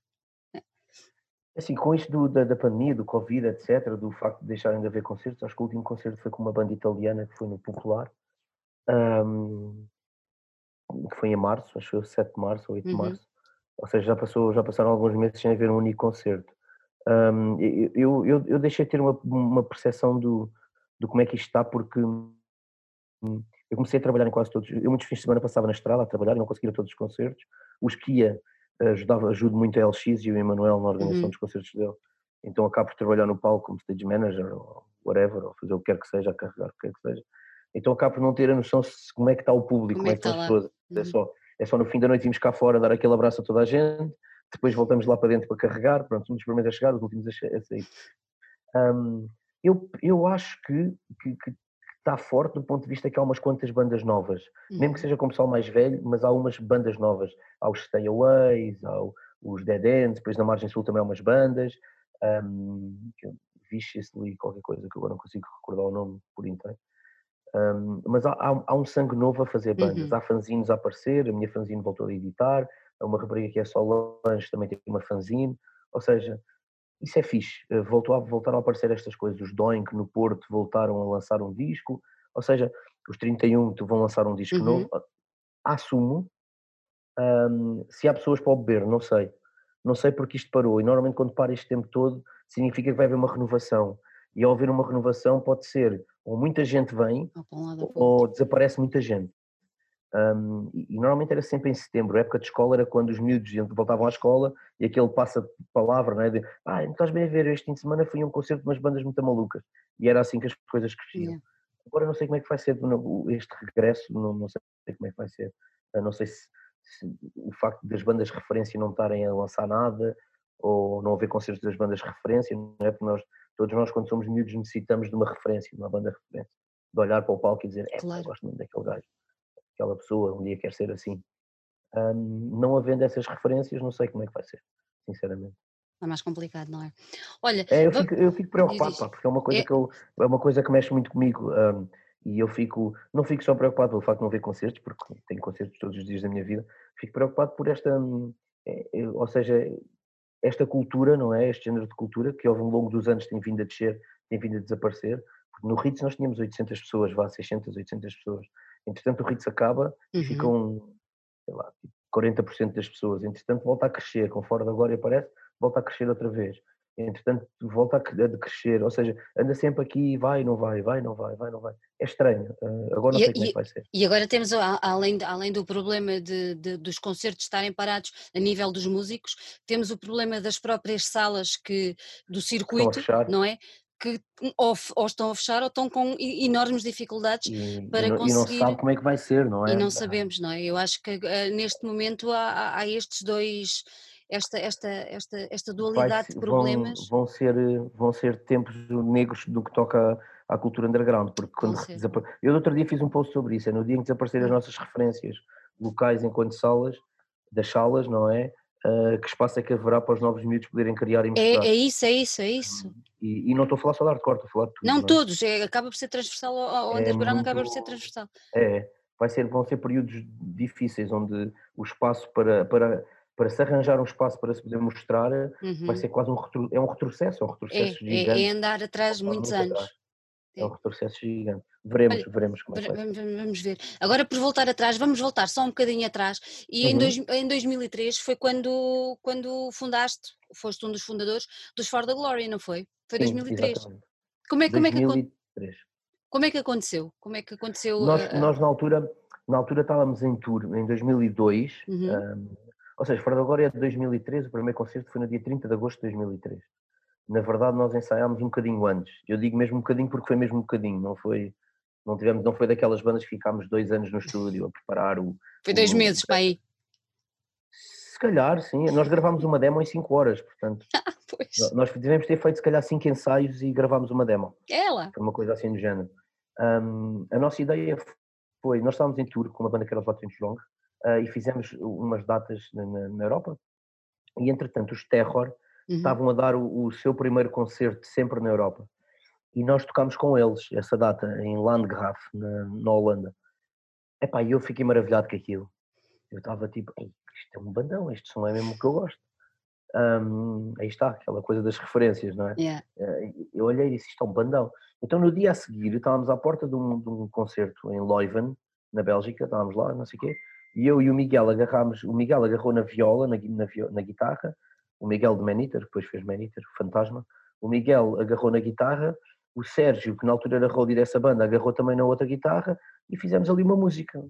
Assim, com isto do, da, da, pandemia, do Covid, etc., do facto de deixarem de haver concertos, acho que o último concerto foi com uma banda italiana que foi no Popular, um, que foi em março, acho que foi 7 de março ou 8 de uhum. março. Ou seja, já, passou, já passaram alguns meses sem haver um único concerto. Um, eu, eu, eu deixei de ter uma, uma percepção do, do como é que isto está, porque hum, eu comecei a trabalhar em quase todos. Eu, muitos fins de semana, passava na estrada a trabalhar e não conseguia todos os concertos. Os que ia, ajudava, ajudo muito a LX e o Emanuel na organização uhum. dos concertos dele. Então acabo por trabalhar no palco como stage manager ou whatever, ou fazer o que quer que seja, a carregar o que quer que seja. Então acabo por não ter a noção de como é que está o público, como, é como é que estão as pessoas. É uhum. É, só, é só no fim da noite irmos cá fora dar aquele abraço a toda a gente, depois voltamos lá para dentro para carregar, pronto, somos os primeiros a chegar, os últimos a sair. Um, eu, eu acho que, que, que, está forte do ponto de vista que há umas quantas bandas novas, uhum. mesmo que uhum. seja com o pessoal mais velho, mas há umas bandas novas. Há os Stay Aways, há os Dead Ends, depois na Margem Sul também há umas bandas, um, Viciously, qualquer coisa que agora não consigo recordar o nome por inteiro. Um, mas há, há, há, um sangue novo a fazer bandas, uhum. há fanzines a aparecer, a minha fanzine voltou a editar, uma rapariga que é só lanche também tem uma fanzine, ou seja, isso é fixe. Eh, voltou a, voltaram a aparecer estas coisas. Os Doink no Porto voltaram a lançar um disco, ou seja, os 31 vão lançar um disco uhum. novo. Assumo. Um, se há pessoas para o beber, não sei. Não sei porque isto parou. E normalmente quando para este tempo todo, significa que vai haver uma renovação. E ao haver uma renovação pode ser ou muita gente vem ou, ou desaparece muita gente. Um, e, e, normalmente era sempre em setembro, a época de escola era quando os miúdos voltavam à escola e aquele passa palavra, não é? De, ah, não estás bem a ver, este fim de semana fui a um concerto de umas bandas muito malucas. E era assim que as coisas cresciam. Yeah. Agora não sei como é que vai ser este regresso, não, não sei como é que vai ser. Não sei se, se, o facto das bandas de referência não estarem a lançar nada ou não haver concertos das bandas de referência, não é? Porque nós, todos nós, quando somos miúdos, necessitamos de uma referência, de uma banda de referência, de olhar para o palco e dizer, é, claro. eu gosto muito daquele gajo aquela pessoa um dia quer ser assim. Um, não havendo essas referências, não sei como é que vai ser, sinceramente. É mais complicado, não é? Olha, é, eu, fico, eu fico preocupado, pá, porque é uma coisa é... que eu, é uma coisa que mexe muito comigo. Um, e eu fico, não fico só preocupado pelo facto de não ver concertos, porque tenho concertos todos os dias da minha vida, fico preocupado por esta, hum, é, é, ou seja, esta cultura, não é? Este género de cultura que ao longo dos anos tem vindo a descer, tem vindo a desaparecer. Porque no Ritz nós tínhamos 800 pessoas, vá, 600, 800 pessoas. Entretanto, o Ritz acaba uhum. e ficam, sei lá, 40% tipo, das pessoas. Entretanto, volta a crescer, conforme agora aparece, volta a crescer outra vez. Entretanto, volta a crescer, ou seja, anda sempre aqui, vai, não vai, vai, não vai, vai, não vai. É estranho, eh, agora não e, sei como é que vai ser. E agora temos, além, além do problema de, de, dos concertos estarem parados a nível dos músicos, temos o problema das próprias salas que, do circuito, não é? Que ou, ou, estão a fechar ou estão com enormes dificuldades e, para e não, conseguir. E não sabe como é que vai ser, não é? E não sabemos, não é? Eu acho que uh, neste momento há, há, estes dois, esta, esta, esta, esta dualidade vai, de problemas. Vão, vão, ser, vão ser tempos negros do que toca à cultura underground, porque quando desapare... Eu no outro dia fiz um post sobre isso, é no dia em que desapareceram as hum. nossas referências locais enquanto salas, das salas, não é? Uh, que espaço é que haverá para os novos miúdos poderem criar e mostrar? É, é isso, é isso, é isso. E, e, não estou a falar só de hardcore, estou a falar de tudo. Não, não é? todos, é, acaba por ser transversal ao, underground, é acaba por ser transversal. É, vai ser, vão ser períodos difíceis onde o espaço para, para, para se arranjar um espaço para se poder mostrar uhum. vai ser quase um, retro, é um retrocesso, é um retrocesso é, gigante. É, é andar atrás muitos anos. Atrás. É um retrocesso gigante. Veremos, Olha, veremos como é que vamos, vamos ver. Agora, por voltar atrás, vamos voltar só um bocadinho atrás. E uhum. em, dois, em 2003 foi quando, quando fundaste, foste um dos fundadores dos For the Glory, não foi? Foi Sim, 2003. Exatamente. Como é, como, 2003. É que, como é que aconteceu? Como é que aconteceu? Nós, uh, nós na altura na altura estávamos em tour em 2002, uhum. um, ou seja, For the Glory é de 2003, o primeiro concerto foi no dia 30 de agosto de 2003 na verdade nós ensaiámos um bocadinho antes. Eu digo mesmo um bocadinho porque foi mesmo um bocadinho, não foi, não tivemos, não foi daquelas bandas que ficámos dois anos no estúdio a preparar o. Foi dois o, meses para aí. Se calhar, sim. Nós gravámos uma demo em cinco horas, portanto. pois. Nós devemos ter feito se calhar cinco ensaios e gravámos uma demo. Ela. Foi uma coisa assim do género. Um, a nossa ideia foi, nós estávamos em tour com uma banda que era os Watson Long uh, e fizemos umas datas na, na, na Europa e entretanto os Terror uhum. estavam a dar o, o, seu primeiro concerto sempre na Europa. E nós tocámos com eles essa data em Landgraf, na, na Holanda. Epá, e eu fiquei maravilhado com aquilo. Eu estava tipo, isto é um bandão, este som é mesmo o que eu gosto. Um, aí está, aquela coisa das referências, não é? Yeah. Eh, eu olhei e disse, isto é um bandão. Então no dia a seguir estávamos à porta de um, de um concerto em Leuven, na Bélgica, estávamos lá, não sei o quê, e eu e o Miguel agarrámos, o Miguel agarrou na viola, na, na, na guitarra, o Miguel de Maniter, depois fez Maniter, Fantasma, o Miguel agarrou na guitarra, o Sérgio, que na altura era roadie dessa banda, agarrou também na outra guitarra e fizemos ali uma música.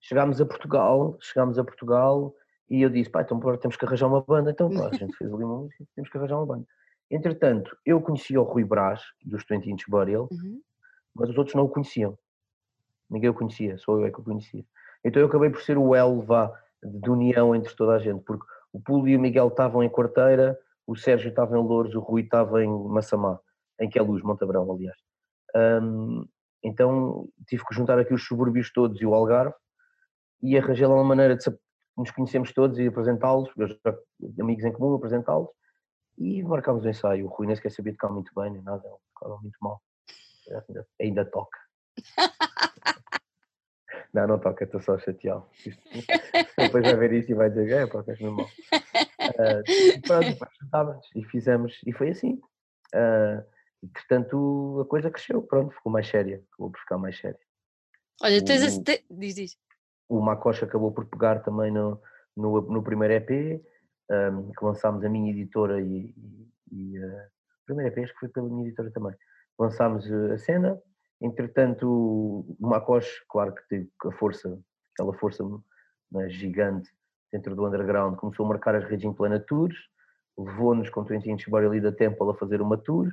Chegámos a Portugal, chegámos a Portugal e eu disse, pá, então temos que arranjar uma banda, então pá, a gente fez ali uma música, temos que arranjar uma banda. Entretanto, eu conhecia o Rui Brás, dos 20 Inch Burial, uhum. mas os outros não o conheciam. Ninguém o conhecia, só eu é que o conhecia. Então eu acabei por ser o elo, vá, de união entre toda a gente, porque o Pulo e o Miguel estavam em Quarteira, o Sérgio estava em Louros, o Rui estava em Massamá, em que é Luz, Montabrão, aliás. Um, então tive que juntar aqui os subúrbios todos e o Algarve e arranjei lá uma maneira de nos conhecemos todos e apresentá-los, amigos em comum, apresentá-los e marcámos o ensaio. O Rui nem sequer sabia tocar muito bem, nem nada, ele tocava muito mal. Ainda, ainda toca. não, não toca, estou só chateado. Depois vai ver isso e vai dizer, é, pá, és normal. Uh, pronto, juntávamos e fizemos, e foi assim. Uh, portanto, a coisa cresceu, pronto, ficou mais séria, acabou por ficar mais séria. Olha, tens esse. Te... Diz, diz. O Macocha acabou por pegar também no, no, no primeiro EP, um, que lançámos a minha editora e, e, e uh, o primeiro EP acho que foi pela minha editora também. Lançámos a cena, entretanto o Macoche, claro que teve a força, aquela força né, gigante dentro do underground, começou a marcar as redes em plena tours, levou-nos com 20 Inch Body da Temple a fazer uma tour,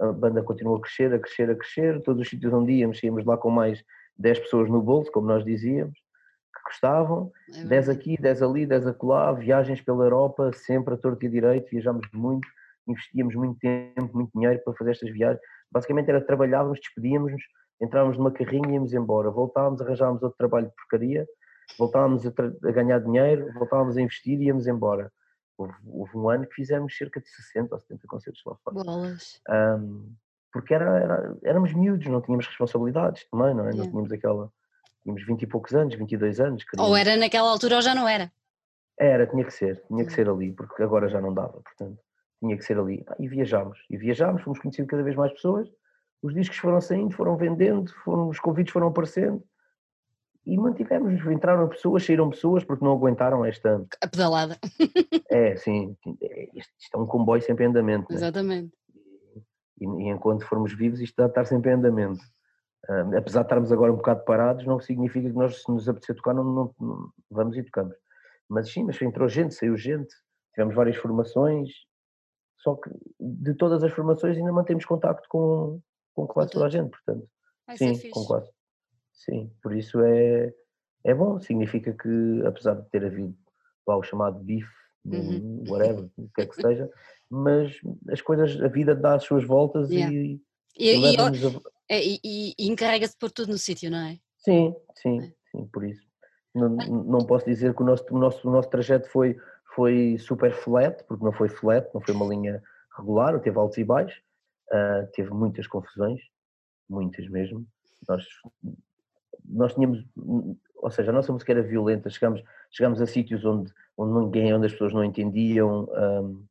a banda continuou a crescer, a crescer, a crescer, todos os sítios onde íamos, íamos lá com mais 10 pessoas no bolso, como nós dizíamos, que gostavam, é 10 aqui, 10 ali, 10 acolá, viagens pela Europa, sempre a torto e a direito, viajámos muito, investíamos muito tempo, muito dinheiro para fazer estas viagens. Basicamente era trabalhávamos, despedíamos-nos, entrávamos numa carrinha e íamos embora, voltávamos, arranjávamos outro trabalho de porcaria, voltávamos a, a ganhar dinheiro, voltávamos a investir e íamos embora. Houve, houve, um ano que fizemos cerca de 60 ou 70 concertos lá fora. Bolas. Um, porque era, era, éramos miúdos, não tínhamos responsabilidades também, não é? Yeah. Não tínhamos aquela. Tínhamos 20 e poucos anos, 22 anos. Queríamos... Ou era naquela altura ou já não era? Era, tinha que ser, tinha que ser ali, porque agora já não dava, portanto, tinha que ser ali. Ah, e viajámos, e viajámos, fomos conhecendo cada vez mais pessoas, os discos foram saindo, foram vendendo, foram, os convites foram aparecendo, e mantivemos, entraram pessoas, saíram pessoas porque não aguentaram esta... A pedalada. É, sim, é, isto, é um comboio sempre em andamento. Né? Exatamente. E, e, enquanto formos vivos isto está a estar sempre em andamento. Apesar de estarmos agora um bocado parados, não significa que nós, se nos apetecer tocar, não, não, não, vamos e tocamos. Mas sim, mas entrou gente, saiu gente, tivemos várias formações, só que de todas as formações ainda mantemos contacto com, com quase toda a gente, portanto. Sim, com quase. Sim, por isso é, é bom, significa que apesar de ter havido lá, o chamado bife, uhum. whatever, o que é que seja, mas as coisas, a vida dá as suas voltas yeah. e, e, e, a... É, e, e, e encarrega-se por tudo no sítio, não é? Sim, sim, é. sim, por isso. Não, não posso dizer que o nosso, o nosso, o nosso trajeto foi, foi super flat, porque não foi flat, não foi uma linha regular, teve altos e baixos, uh, teve muitas confusões, muitas mesmo. Nós nós tínhamos, ou seja, a nossa música era violenta, chegámos, chegámos a sítios onde, onde ninguém, onde as pessoas não entendiam, um,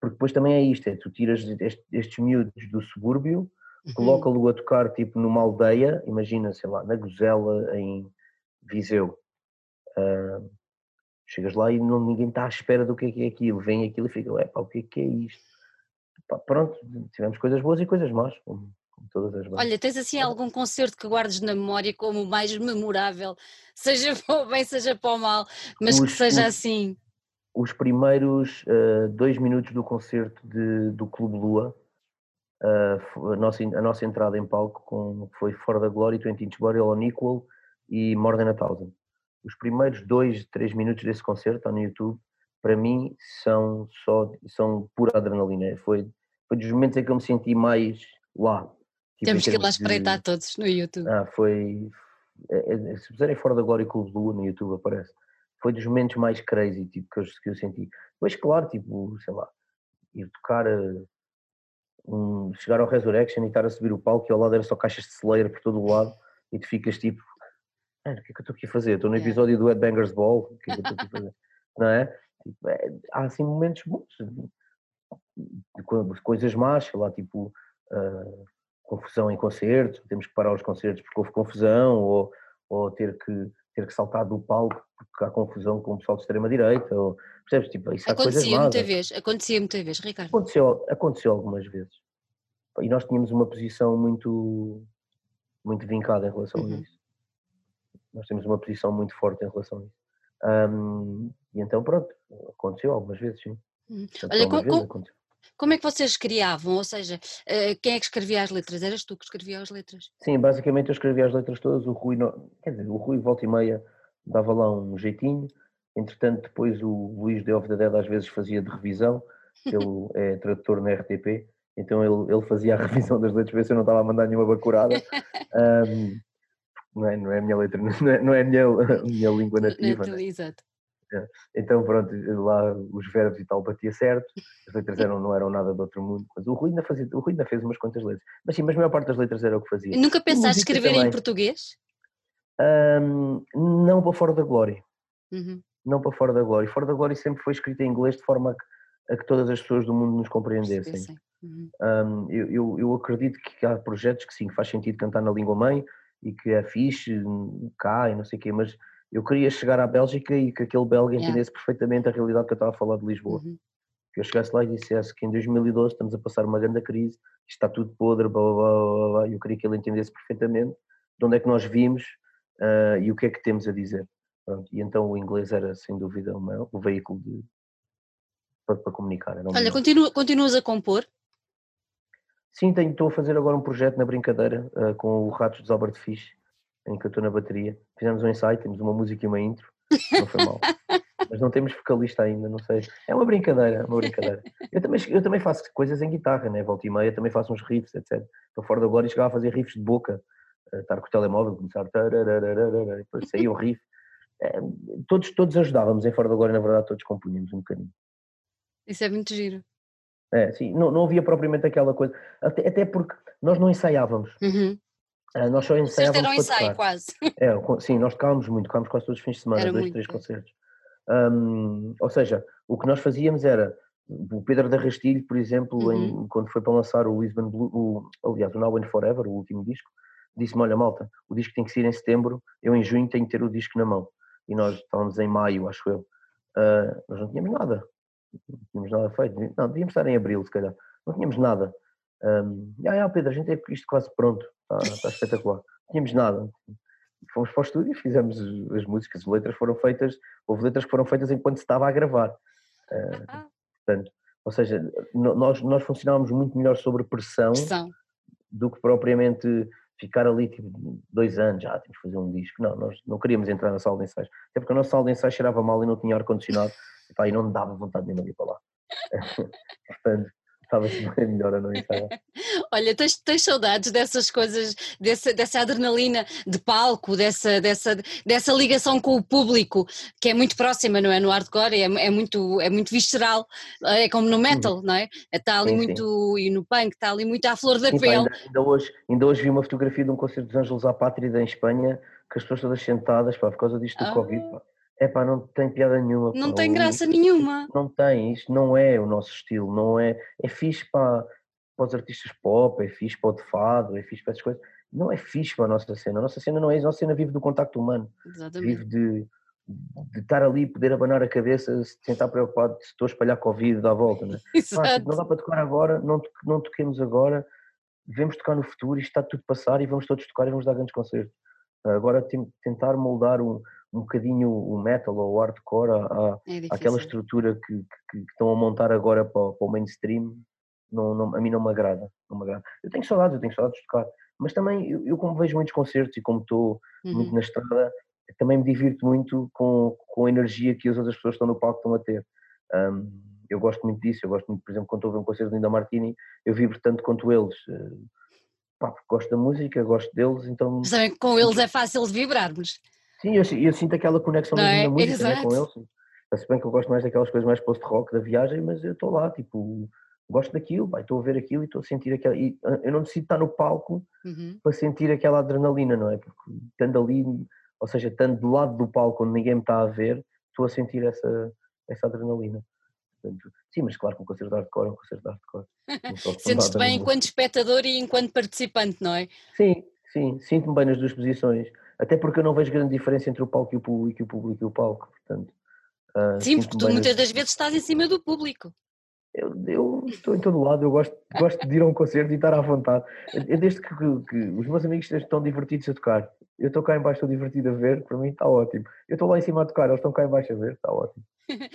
porque depois também é isto, é tu tiras estes, estes miúdos do subúrbio, uhum. coloca-lo a tocar tipo numa aldeia, imagina, sei lá, na Gozela, em Viseu, uh, chegas lá e não, ninguém está à espera do que é, que é aquilo, vem aquilo e fica, pá, o que é que é isto? Pá, pronto, tivemos coisas boas e coisas más, como, todas as bandas. Olha, tens assim algum concerto que guardes na memória como o mais memorável, seja para o bem, seja para o mal, mas os, que seja os, assim? Os primeiros uh, dois minutos do concerto de, do Clube Lua, uh, a, nossa, a nossa entrada em palco com, foi Fora da Glória, 20 Inch Burial on Equal e More Than a Thousand. Os primeiros dois, três minutos desse concerto, está no YouTube, para mim são só são pura adrenalina. Foi, foi dos momentos em que eu me senti mais lá, Temos que ir lá espreitar de... todos no YouTube. Ah, foi. É, é, se fizerem fora da Glória Clube Lua no YouTube aparece. foi dos momentos mais crazy tipo, que, eu, que eu senti. Depois, claro, tipo, sei lá, ir tocar, uh, um, chegar ao Resurrection e estar a subir o palco e ao lado era só caixas de Slayer por todo o lado e tu ficas tipo, o que é que eu estou aqui a fazer? Estou no episódio yeah. do Headbangers Ball, o que é que eu estou aqui a fazer? Não é? Tipo, é? Há assim momentos bons, coisas más, sei lá, tipo uh, confusão em concertos, temos que parar os concertos porque houve confusão, ou, ou ter que ter que saltar do palco porque há confusão com o pessoal de extrema-direita, ou percebes? Tipo, isso acontecia muita vez, acontecia muita vez, Ricardo. Aconteceu, aconteceu algumas vezes. E nós tínhamos uma posição muito, muito vincada em relação uhum. a isso. Nós temos uma posição muito forte em relação a isso. Um, e então, pronto, aconteceu algumas vezes, sim. Uhum. Olha, com, com, como é que vocês criavam? Ou seja, eh, quem é que escrevia as letras? Eras tu que escrevia as letras? Sim, basicamente eu escrevia as letras todas, o Rui, não, quer dizer, o Rui volta e meia dava lá um jeitinho, entretanto depois o Luís de Off the Dead às vezes fazia de revisão, ele é tradutor na RTP, então ele, ele fazia a revisão das letras, ver se eu não estava a mandar nenhuma bacurada. Um, não, é, não é a minha letra, não é, não é a, minha, a minha língua nativa. Né? Exato. É. Então, pronto, lá os verbos e tal batia certo, as letras eram, não eram nada de outro mundo. Mas o Rui ainda, fazia, o Rui ainda fez umas quantas letras. Mas sim, mas a maior parte das letras era o que fazia. E nunca pensaste escrever também. em português? Um, não para fora da glória. Uhum. Não para fora da glória. Fora da glória sempre foi escrito em inglês de forma a que, a que todas as pessoas do mundo nos compreendessem. Uhum. Um, eu, eu, eu, acredito que há projetos que sim, que faz sentido cantar na língua mãe e que é fixe cá e não sei o quê, mas eu queria chegar à Bélgica e que aquele belga yeah. entendesse perfeitamente a realidade que eu estava a falar de Lisboa. Uhum. Que eu chegasse lá e dissesse que em 2012 estamos a passar uma grande crise, está tudo podre, blá, blá, blá, blá, eu queria que ele entendesse perfeitamente de onde é que nós vimos uh, e o que é que temos a dizer. Pronto. E então o inglês era, sem dúvida, o, o veículo de, para, para comunicar. Olha, continua, continuas a compor? Sim, tenho, estou a fazer agora um projeto na brincadeira uh, com o Ratos dos Albert Fish em que eu estou na bateria. Fizemos um ensaio, temos uma música e uma intro, não foi mal. Mas não temos vocalista ainda, não sei. É uma brincadeira, uma brincadeira. Eu também, eu também faço coisas em guitarra, né? Volta e meia, também faço uns riffs, etc. Estou fora da glória e chegava a fazer riffs de boca, estar com o telemóvel, começar a depois saía o riff. É, todos, todos ajudávamos em fora da glória, na verdade, todos compunhamos um bocadinho. Isso é muito giro. É, sim, não, não havia propriamente aquela coisa, até, até porque nós não ensaiávamos. Uhum. Uh, nós só ensaiávamos. Vocês deram ensaio quase. É, sim, nós tocávamos muito, tocávamos quase todos os fins de semana, era dois, muito, três é. concertos. Um, ou seja, o que nós fazíamos era o Pedro da Rastilho, por exemplo, uhum. em, quando foi para lançar o Lisbon Blue, o, aliás, o Now and Forever, o último disco, disse-me: Olha, malta, o disco tem que sair em setembro, eu em junho tenho que ter o disco na mão. E nós estávamos em maio, acho eu. Uh, nós não tínhamos nada, não tínhamos nada feito. Não, devíamos estar em abril, se calhar. Não tínhamos nada. Um, ah, ah, Pedro, a gente tem isto quase pronto, está, está espetacular. Não tínhamos nada. Fomos para o estúdio e fizemos as músicas, as letras foram feitas, houve letras que foram feitas enquanto se estava a gravar. Uh, portanto, ou seja, nós, nós funcionávamos muito melhor sobre pressão, pressão, do que propriamente ficar ali tipo dois anos, já ah, temos que fazer um disco. Não, nós não queríamos entrar na sala de ensaios, até porque a nossa sala de ensaios cheirava mal e não tinha ar-condicionado e, e não dava vontade nenhuma de ir para lá. Portanto, Estava-se bem melhor a não ensaiar. Olha, tens, tens saudades dessas coisas, dessa, dessa adrenalina de palco, dessa, dessa, dessa ligação com o público, que é muito próxima, não é? No hardcore é, é, muito, é muito visceral, é como no metal, uhum. não é? Está ali sim, muito, sim. e no punk, está ali muito à flor da sim, pele. Ainda, ainda, hoje, ainda hoje vi uma fotografia de um concerto dos Ângelos à Pátria em Espanha, que as pessoas todas sentadas, pá, por causa disto do ah. Covid, pá é pá, não tem piada nenhuma. Não pá, tem graça nenhuma. Não tem, isto não é o nosso estilo, não é. É fixe para, para os artistas pop, é fixe para o de fado, é fixe para essas coisas. Não é fixe para a nossa cena. A nossa cena não é isso, a nossa cena vive do contacto humano. Exatamente. Vive de, de estar ali, poder abanar a cabeça, sem estar preocupado se estou a espalhar Covid da volta. Não, é? Pá, não dá para tocar agora, não, não toquemos agora, devemos tocar no futuro, isto está tudo a passar e vamos todos tocar e vamos dar grandes concertos. Agora tentar moldar um um bocadinho o metal ou o hardcore, a, é aquela estrutura que, que, que, estão a montar agora para, para o mainstream, não, não, a mim não me, agrada, não me agrada. Eu tenho saudades, eu tenho saudades de tocar, mas também eu, eu como vejo muitos concertos e como estou uhum. muito na estrada, também me divirto muito com, com a energia que as outras pessoas estão no palco estão a ter. Um, eu gosto muito disso, eu gosto muito, por exemplo, quando estou a ver um concerto de Linda Martini, eu vibro tanto quanto eles. Pá, gosto da música, gosto deles, então... Mas também com eles é fácil de vibrarmos. Sim, eu, eu sinto aquela conexão Não mesmo é? na música né, com Exato. eles. Se bem que eu gosto mais daquelas coisas mais post-rock da viagem, mas eu estou lá, tipo, gosto daquilo, estou a ver aquilo e estou a sentir aquela. E ah, eu não decido estar no palco Uhum. para sentir aquela adrenalina, não é? Porque estando ali, ou seja, estando do lado do palco onde ninguém me está a ver, estou a sentir essa, essa adrenalina. Portanto, sim, mas claro que um concerto de hardcore é um concerto de hardcore. Sentes-te bem enquanto espectador e enquanto participante, não é? Sim, sim, sinto-me bem nas duas posições. Até porque eu não vejo grande diferença entre o palco e o público e o público e o palco. Portanto, ah, Sim, porque tu muitas das vezes estás em cima do público. Eu, eu estou em todo lado, eu gosto, gosto de ir a um concerto e estar à vontade. Eu, desde que, que- os meus amigos estão divertidos a tocar, eu estou cá em baixo, estou divertido a ver, para mim está ótimo. Eu estou lá em cima a tocar, eles estão cá em baixo a ver, está ótimo.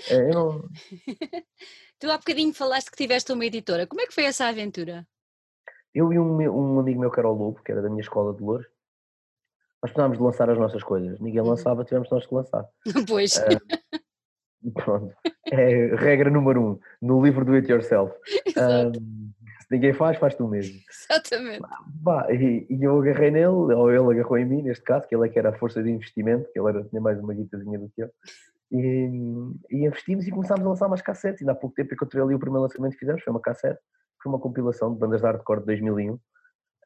É, não, Tu há bocadinho falaste que tiveste uma editora. Como é que foi essa aventura? eu e um, um amigo meu que era o Lobo, que era da minha escola de Louros, nós precisávamos de lançar as nossas coisas. Ninguém Uhum. lançava, tivemos nós que lançar. Pois, E Pronto. É regra número um, no livro do It Yourself. exato, Ahm, se ninguém faz, faz tu mesmo. exatamente. Bah, e, e eu agarrei nele, ou ele agarrou em mim, neste caso, que ele é que era a força de investimento, que ele era, tinha mais uma guitazinha do que eu. E, e investimos e começámos a lançar umas cassetes. Ainda há pouco tempo encontrei ali o primeiro lançamento que fizemos, foi uma cassete, foi uma compilação de bandas de hardcore de 2001.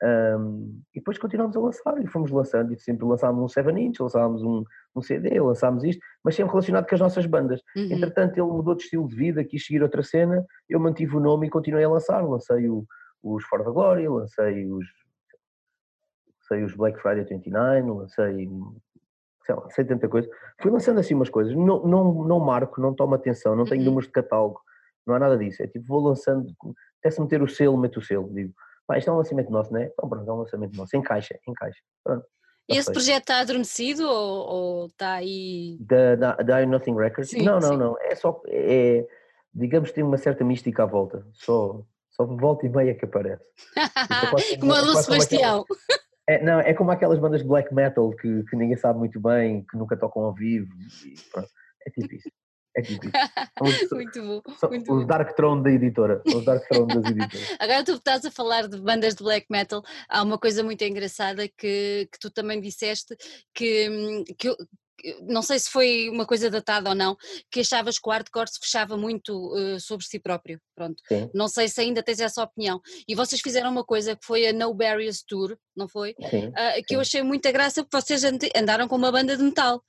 Ahm, e depois continuámos a lançar e fomos lançando, e sempre lançámos um 7 inch, lançámos um, um CD, lançámos isto, mas sempre relacionado com as nossas bandas. Uhum. Entretanto, ele mudou de estilo de vida, quis seguir outra cena, eu mantive o nome e continuei a lançar. Lancei o, os For the Glory, lancei os, lancei os Black Friday 29, lancei, sei lá, sei tanta coisa. Fui lançando assim umas coisas, não, não, não marco, não tomo atenção, não tenho Uhum. números de catálogo, não há nada disso. É tipo, vou lançando, até se meter o selo, meto o selo, digo, pá, isto é um lançamento nosso, não é? Então pronto, é um lançamento nosso, encaixa, encaixa. Pronto, E esse projeto está adormecido ou, ou está aí? Da, da, da I Nothing Records? Sim, não, não, sim. não. É só. É, digamos que tem uma certa mística à volta. Só, só volta e meia que aparece. é quase Como a como- Lu quase como Sebastião. É, não, é como aquelas bandas de black metal que, que ninguém sabe muito bem, que nunca tocam ao vivo. e pronto. É tipo isso. É tipo os, Muito bom. muito os bom. Dark Throne da editora. Os Dark Throne das editoras. Agora tu estás a falar de bandas de black metal, há uma coisa muito engraçada que, que tu também disseste que, que eu- não sei se foi uma coisa datada ou não, que achavas que o hardcore se fechava muito eh, sobre si próprio. Pronto. Sim, Não sei se ainda tens essa opinião. E vocês fizeram uma coisa que foi a No Barriers Tour, não foi? sim, Ah, que eu sim. achei muita graça porque vocês andaram com uma banda de metal.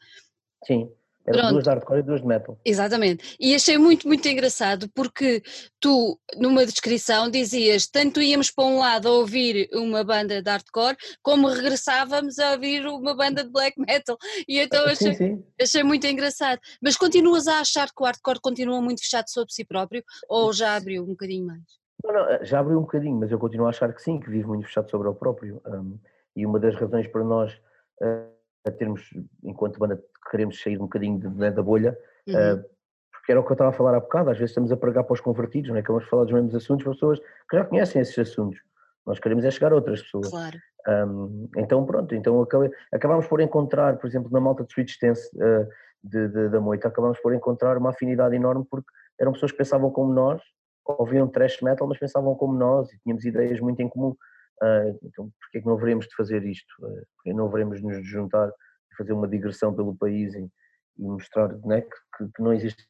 sim. Eram Pronto. duas de hardcore e duas de metal. Exatamente. E achei muito, muito engraçado porque tu, numa descrição, dizias tanto íamos para um lado a ouvir uma banda de hardcore, como regressávamos a ouvir uma banda de black metal. E então Ah, sim, achei, sim. achei muito engraçado. Mas continuas a achar que o hardcore continua muito fechado sobre si próprio ou já abriu um bocadinho mais? Não, não, já abriu um bocadinho, mas eu continuo a achar que sim, que vive muito fechado sobre o próprio. um, e uma das razões para nós uh, a termos, enquanto banda, queremos sair um bocadinho de- de- da bolha, Uhum. uh, porque era o que eu estava a falar há bocado, às vezes estamos a pregar para os convertidos, não é? que vamos falar dos mesmos assuntos para pessoas que já conhecem esses assuntos. Nós queremos é chegar a outras pessoas. Claro. Um, então pronto, então acabei- acabámos por encontrar, por exemplo, na malta de Switch Stance uh, de, de- da Moita, acabámos por encontrar uma afinidade enorme porque eram pessoas que pensavam como nós, ouviam thrash metal, mas pensavam como nós e tínhamos ideias muito em comum. Uh, então porquê que não haveremos de fazer isto? Uh, porquê não haveremos de nos juntar e fazer uma digressão pelo país e, e mostrar né, que, que não existem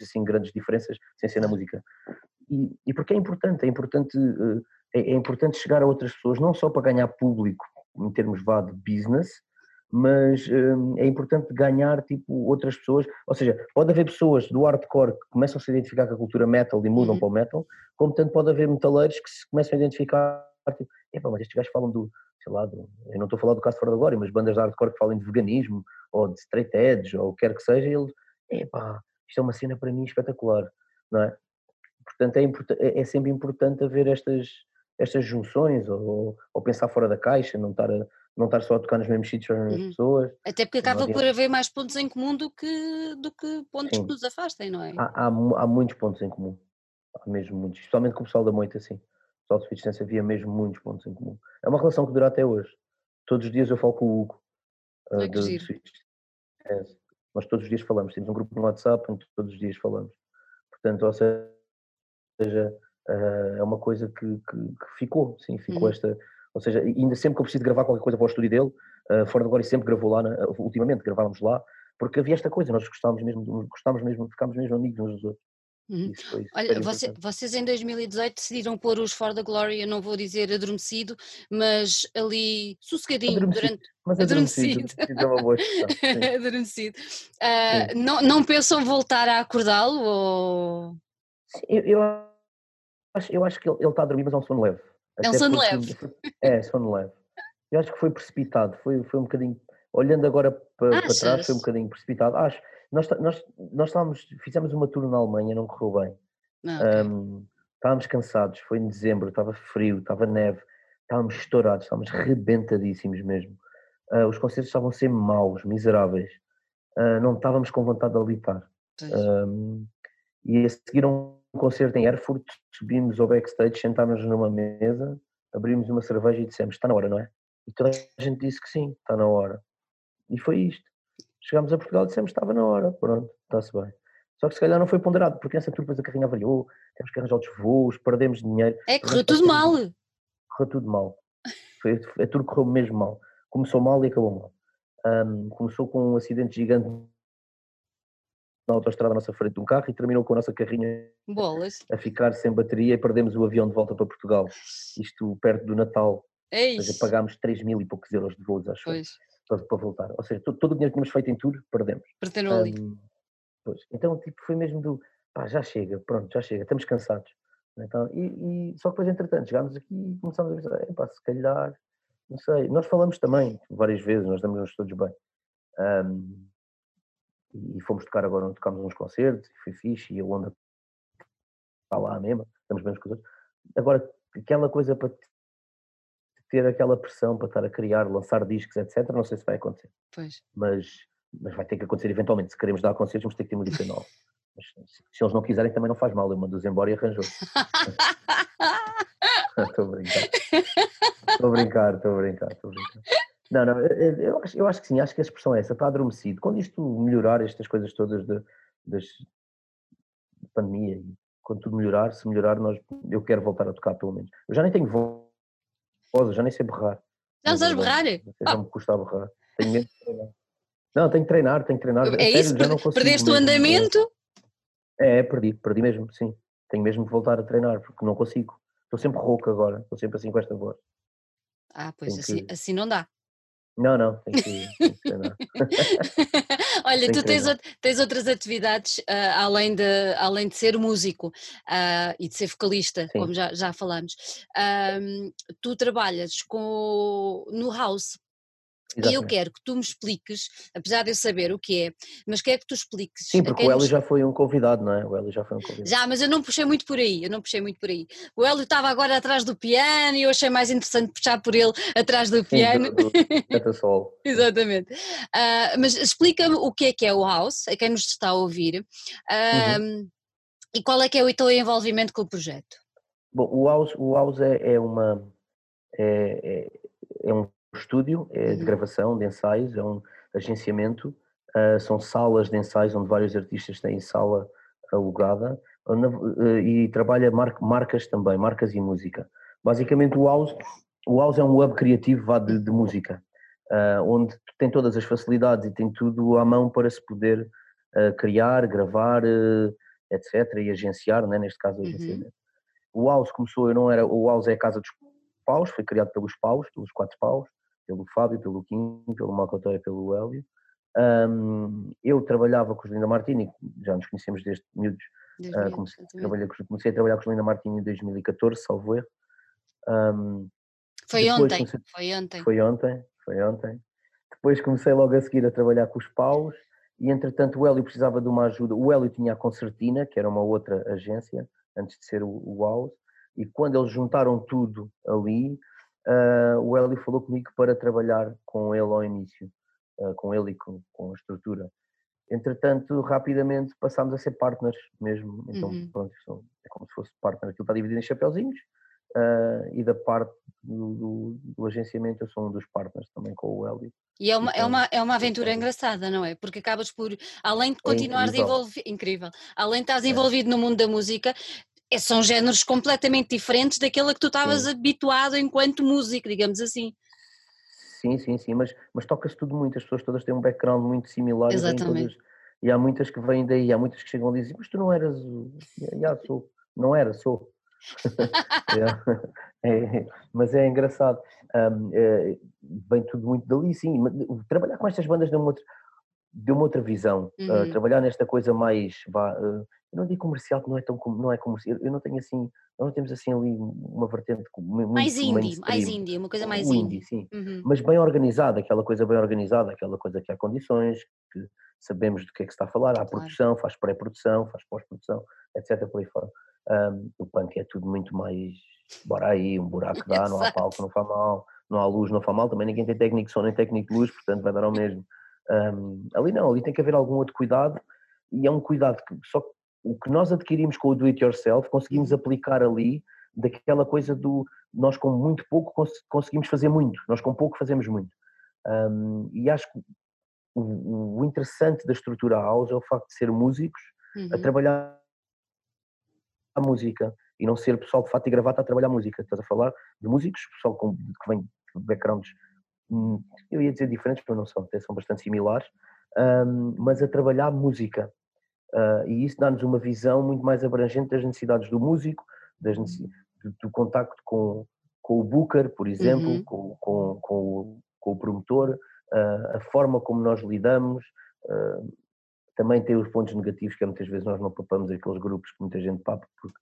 assim grandes diferenças sem ser na música. E, e porque é importante, é importante, uh, é, é importante chegar a outras pessoas, não só para ganhar público em termos vá de business, mas é importante ganhar tipo outras pessoas, ou seja, pode haver pessoas do hardcore que começam a se identificar com a cultura metal e mudam Uhum. para o metal, como tanto pode haver metaleiros que se começam a identificar, tipo, epá, mas estes gajos falam do, sei lá, do, eu não estou a falar do caso fora da glória, mas bandas de hardcore que falem de veganismo, ou de straight edge, ou o que quer que seja, eles, epá, isto é uma cena para mim espetacular, não é? Portanto, é, é é sempre importante haver estas, estas junções, ou, ou pensar fora da caixa, não estar, a- não estar só a tocar nos mesmos sítios nas Uhum. pessoas, Até porque acaba por haver mais pontos em comum do que, do que pontos Sim. que nos afastem, não é? há, há, há muitos pontos em comum. Há mesmo muitos. Especialmente com o pessoal da Moita, sim. De Dance havia mesmo muitos pontos em comum. É uma relação que dura até hoje. Todos os dias eu falo com o Hugo uh, da de. Switch Dance. Nós todos os dias falamos. Temos um grupo no WhatsApp onde todos os dias falamos. Portanto, ou seja, uh, é uma coisa que, que- que ficou, sim, ficou Uhum. esta. Ou seja, ainda sempre que eu preciso gravar qualquer coisa para o estúdio dele, uh, Fora de Glória sempre gravou lá, na, ultimamente gravávamos lá, porque havia esta coisa, nós gostávamos mesmo, gostávamos mesmo, ficámos mesmo amigos uns dos outros. Uhum. Olha, você, vocês em 2018 decidiram pôr os For the Glory, eu não vou dizer adormecido, mas ali sossegadinho adormecido, durante. Mas adormecido. adormecido. Uh, não, não pensam voltar a acordá-lo? Ou... Eu, eu, acho, eu acho que ele, ele está a dormir, mas é um sono leve. É um sono leve. É, sono leve. Eu acho que foi precipitado, foi, foi um bocadinho. Olhando agora para, para trás, foi um bocadinho precipitado. Acho nós, nós, nós estávamos, fizemos uma tour na Alemanha, não correu bem. Ah, okay. um, estávamos cansados, foi em dezembro, estava frio, estava neve, estávamos estourados, estávamos rebentadíssimos mesmo. Uh, os concertos estavam a ser maus, miseráveis. Uh, não estávamos com vontade de alitar. Um, e a seguir um concerto em Erfurt, subimos ao backstage, sentámos numa mesa, abrimos uma cerveja e dissemos: está na hora, não é? E toda a gente disse que sim, está na hora. E foi isto. Chegámos a Portugal e dissemos que estava na hora, pronto, está-se bem. Só que se calhar não foi ponderado, porque essa turma depois a carrinha avariou, temos que arranjar outros voos, perdemos dinheiro. É, correu tudo mal. Correu tudo mal. Foi, a tour correu mesmo mal. Começou mal e acabou mal. Um, começou com um acidente gigante na autostrada à nossa frente de um carro e terminou com a nossa carrinha Bolas. a ficar sem bateria e perdemos o avião de volta para Portugal. Isto perto do Natal. Seja, pagámos 3 mil e poucos euros de voos, acho. Pois para, para voltar. Ou seja, todo, todo, o dinheiro que tínhamos feito em tour, perdemos. Perderam um, ali. Pois. Então, tipo, foi mesmo do, pá, já chega, pronto, já chega, estamos cansados. Então, e, e, só que depois, entretanto, chegámos aqui e começámos a pensar, pá, se calhar, não sei, nós falamos também várias vezes, nós damos-nos todos bem. Um, e fomos tocar agora tocámos uns concertos, e foi fixe, e a onda está lá mesmo, estamos bem com os outros. Agora, aquela coisa para ter aquela pressão para estar a criar, lançar discos, etc. Não sei se vai acontecer. Pois. Mas, mas vai ter que acontecer eventualmente. Se queremos dar concertos, vamos ter que ter música nova. Mas se eles não quiserem, também não faz mal. Eu mando-os embora e arranjo. Estou a brincar. Estou a brincar, estou a brincar, estou a brincar. Não, não, eu acho, eu acho que sim, acho que a expressão é essa, está adormecido. Quando isto melhorar, estas coisas todas de, das pandemia, quando tudo melhorar, se melhorar, nós, eu quero voltar a tocar pelo menos. Eu já nem tenho voz Posso, já nem sei berrar. Não sabes berrar? Já me custa berrar. Tenho medo de treinar. Não, tenho que treinar, tenho que treinar. É Sério, isso? Não Perdeste o andamento? É, perdi, perdi mesmo, sim. Tenho mesmo que voltar a treinar, porque não consigo. Estou sempre rouco agora, estou sempre assim com esta voz. Ah, pois assim, assim não dá. Não, não, tem que, tem que treinar. Olha, tu tens, tens, outras atividades uh, além, de, além de ser músico uh, e de ser vocalista, Sim. como já, já falamos. Uh, tu trabalhas com, no House, Exatamente. E eu quero que tu me expliques, apesar de eu saber o que é, mas quero que tu expliques. Sim, porque o Hélio nos... já foi um convidado, não é? O Hélio já foi um convidado. Já, mas eu não puxei muito por aí, eu não puxei muito por aí. O Hélio estava agora atrás do piano e eu achei mais interessante puxar por ele atrás do piano. Sim, do, do Exatamente. Uh, mas explica-me o que é que é o House, a quem nos está a ouvir, uh, uhum. e qual é que é o teu envolvimento com o projeto. Bom, o House, o house é, é uma... É, é, é um estúdio, é de uhum. gravação, de ensaios, é um agenciamento, uh, são salas de ensaios onde vários artistas têm sala alugada uh, e trabalha mar marcas também, marcas e música. Basicamente o House, o house é um hub criativo de, de música, uh, onde tem todas as facilidades e tem tudo à mão para se poder criar, gravar, etc. e agenciar, né? neste caso agenciamento. Uhum. O House começou, eu não era, o House é a casa dos paus, foi criado pelos paus, pelos quatro paus, pelo Fábio, pelo Kim, pelo Makoto e pelo Hélio. Um, eu trabalhava com o Linda Martini, já nos conhecemos desde miúdos, uh, comecei, comecei, a trabalhar com o Linda Martini em 2014, salvo erro. Um, foi ontem, comecei, foi ontem. Foi ontem, foi ontem. Depois comecei logo a seguir a trabalhar com os paus e entretanto o Hélio precisava de uma ajuda. O Hélio tinha a Concertina, que era uma outra agência, antes de ser o, o House, e quando eles juntaram tudo ali, uh, o Hélio falou comigo para trabalhar com ele ao início, uh, com ele e com, com, a estrutura. Entretanto, rapidamente passámos a ser partners mesmo, então uhum. pronto, é como se fosse partner, aquilo está dividido em chapeuzinhos, uh, e da parte do, do, do, agenciamento eu sou um dos partners também com o Hélio. E é uma, é então, uma, é uma aventura engraçada, não é? Porque acabas por, além de continuar é incrível. envolvido, incrível, além de estás é. envolvido é. no mundo da música, é, são géneros completamente diferentes daquela que tu estavas habituado enquanto músico, digamos assim. Sim, sim, sim, mas, mas toca-se tudo muito, as pessoas todas têm um background muito similar Exatamente. E, todas, e há muitas que vêm daí, há muitas que chegam e dizem, mas tu não eras, já sou, não era, sou. é, é, mas é engraçado, um, é, vem tudo muito dali, sim, trabalhar com estas bandas deu-me outra, deu outra visão, uhum. uh, trabalhar nesta coisa mais, vá, uh, eu não digo comercial, que não é tão não é comercial, eu não tenho assim, não temos assim ali uma vertente muito mais indie, mais indie, uma coisa mais indie, indie sim, uhum. mas bem organizada, aquela coisa bem organizada, aquela coisa que há condições, que sabemos do que é que se está a falar, há claro. produção, faz pré-produção, faz pós-produção, etc. por aí fora. Um, o punk é tudo muito mais, bora aí, um buraco dá, não há palco, não faz mal, não há luz, não faz mal, também ninguém tem técnico de som nem técnico de luz, portanto vai dar ao mesmo. Um, ali não, ali tem que haver algum outro cuidado e é um cuidado que só o que nós adquirimos com o do it yourself conseguimos uhum. aplicar ali daquela coisa do nós com muito pouco conseguimos fazer muito, nós com pouco fazemos muito. Um, e acho que o, o, interessante da estrutura house é o facto de ser músicos uhum. a trabalhar a música e não ser pessoal de fato e gravata a trabalhar música. Estás a falar de músicos, pessoal com, que vem de backgrounds, hum, eu ia dizer diferentes, mas não são, até são bastante similares, um, mas a trabalhar música. Uh, e isso dá-nos uma visão muito mais abrangente das necessidades do músico, das necessidades, do, do, contacto com, com o booker, por exemplo, uhum. com, com, com, o, com, o, promotor, uh, a forma como nós lidamos. Uh, também tem os pontos negativos que é muitas vezes nós não papamos aqueles grupos que muita gente papa porque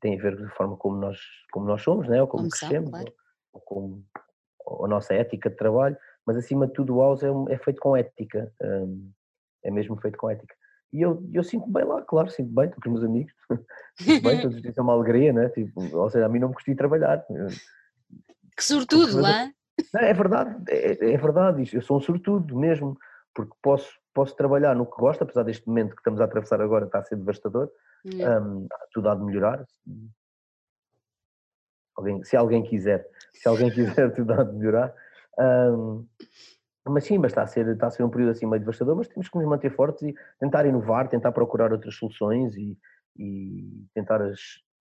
tem a ver com a forma como nós, como nós somos, né? ou como, como crescemos, claro. ou, com a nossa ética de trabalho, mas acima de tudo o house é, é feito com ética, um, é mesmo feito com ética. E eu, eu sinto bem lá, claro, sinto bem, estou com os meus amigos, sinto bem, todos os dias é uma alegria, né? Tipo, ou seja, a mim não me de trabalhar. Que sortudo, não é? é verdade, é, é verdade, eu sou um sortudo mesmo, porque posso, posso trabalhar no que gosto, apesar deste momento que estamos a atravessar agora está a ser devastador, tudo há de melhorar. Alguém, se alguém quiser, se alguém quiser, tudo há de melhorar. Um, mas sim, mas está a, ser, está a ser um período assim meio devastador, mas temos que nos manter fortes e tentar inovar, tentar procurar outras soluções e, e tentar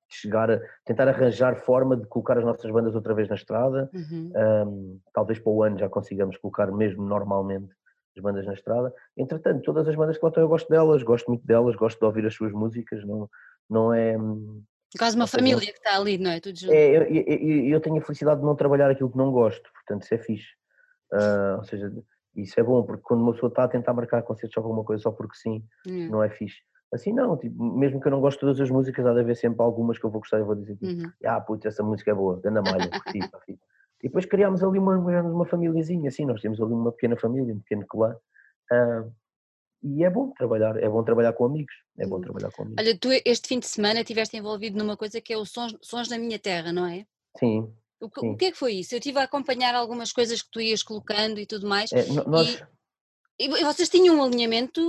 chegar a, tentar arranjar forma de colocar as nossas bandas outra vez na estrada. Uhum. Um, talvez para o ano já consigamos colocar mesmo normalmente as bandas na estrada. Entretanto, todas as bandas que lá estão eu gosto delas, gosto muito delas, gosto de ouvir as suas músicas, não, não é. Quase uma família que está ali, não é? Tudo junto. É, eu, eu, eu, tenho a felicidade de não trabalhar aquilo que não gosto, portanto isso é fixe. Uh, ou seja, isso é bom, porque quando uma pessoa está a tentar marcar concertos ou alguma coisa só porque sim, hum. não é fixe. Assim não, tipo, mesmo que eu não goste de todas as músicas, há de haver sempre algumas que eu vou gostar e vou dizer, tipo, uhum. ah, putz, essa música é boa, ganda malha, curti, E depois criámos ali uma, uma famíliazinha, assim, nós temos ali uma pequena família, um pequeno clã, uh, e é bom trabalhar, é bom trabalhar com amigos, é bom uhum. trabalhar com amigos. Olha, tu este fim de semana estiveste envolvido numa coisa que é o Sons, Sons da Minha Terra, não é? Sim, o que, o que, é que foi isso? Eu estive a acompanhar algumas coisas que tu ias colocando e tudo mais. É, nós... e, e, vocês tinham um alinhamento.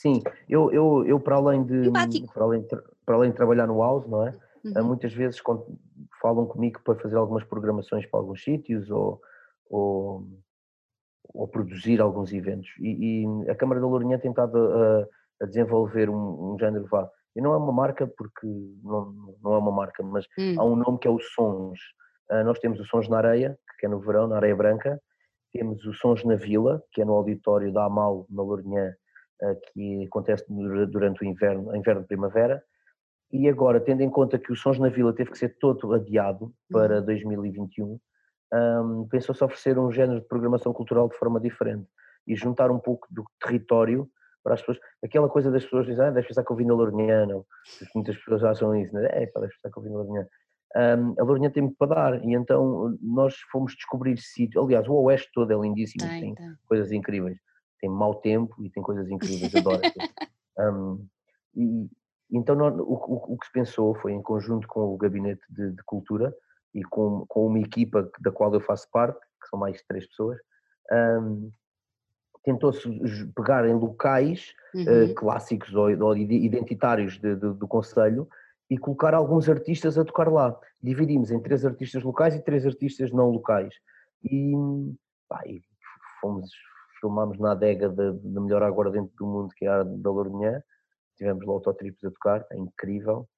Sim, eu, eu, eu para além de. Para além, para além de trabalhar no house, não é? Uhum. Muitas vezes quando falam comigo para fazer algumas programações para alguns sítios ou, ou, ou produzir alguns eventos. E, e, a Câmara da Lourinhã tem estado a, a desenvolver um, um género vá e não é uma marca porque não, não é uma marca, mas hum. há um nome que é o Sons. Uh, nós temos o Sons na Areia, que é no verão, na Areia Branca. Temos o Sons na Vila, que é no auditório da Amal, na Lourinhã, uh, que acontece durante o inverno, inverno primavera. E agora, tendo em conta que o Sons na Vila teve que ser todo adiado para 2021, um, pensou-se oferecer um género de programação cultural de forma diferente e juntar um pouco do território para as pessoas, aquela coisa das pessoas dizem, ah, deves pensar que eu vim na Lourinhã, muitas pessoas acham isso, né? é, pá, deves pensar que eu vim na Lourinhã. Um, a Lourinhã tem muito para dar e então nós fomos descobrir sítios, aliás o Oeste todo é lindíssimo, tem, tem, tem coisas incríveis, tem mau tempo e tem coisas incríveis, adoro. um, e, então nós, o, o, o, que se pensou foi em conjunto com o Gabinete de, de Cultura e com, com uma equipa da qual eu faço parte, que são mais de três pessoas, um, tentou-se pegar em locais uhum. uh, clássicos ou, ou identitários de, de, do Conselho e colocar alguns artistas a tocar lá. Dividimos em três artistas locais e três artistas não locais. E, pá, e fomos, filmámos na adega da melhor aguardente do mundo, que é a da Lourinhã. tivemos lá autotripos a tocar, é incrível.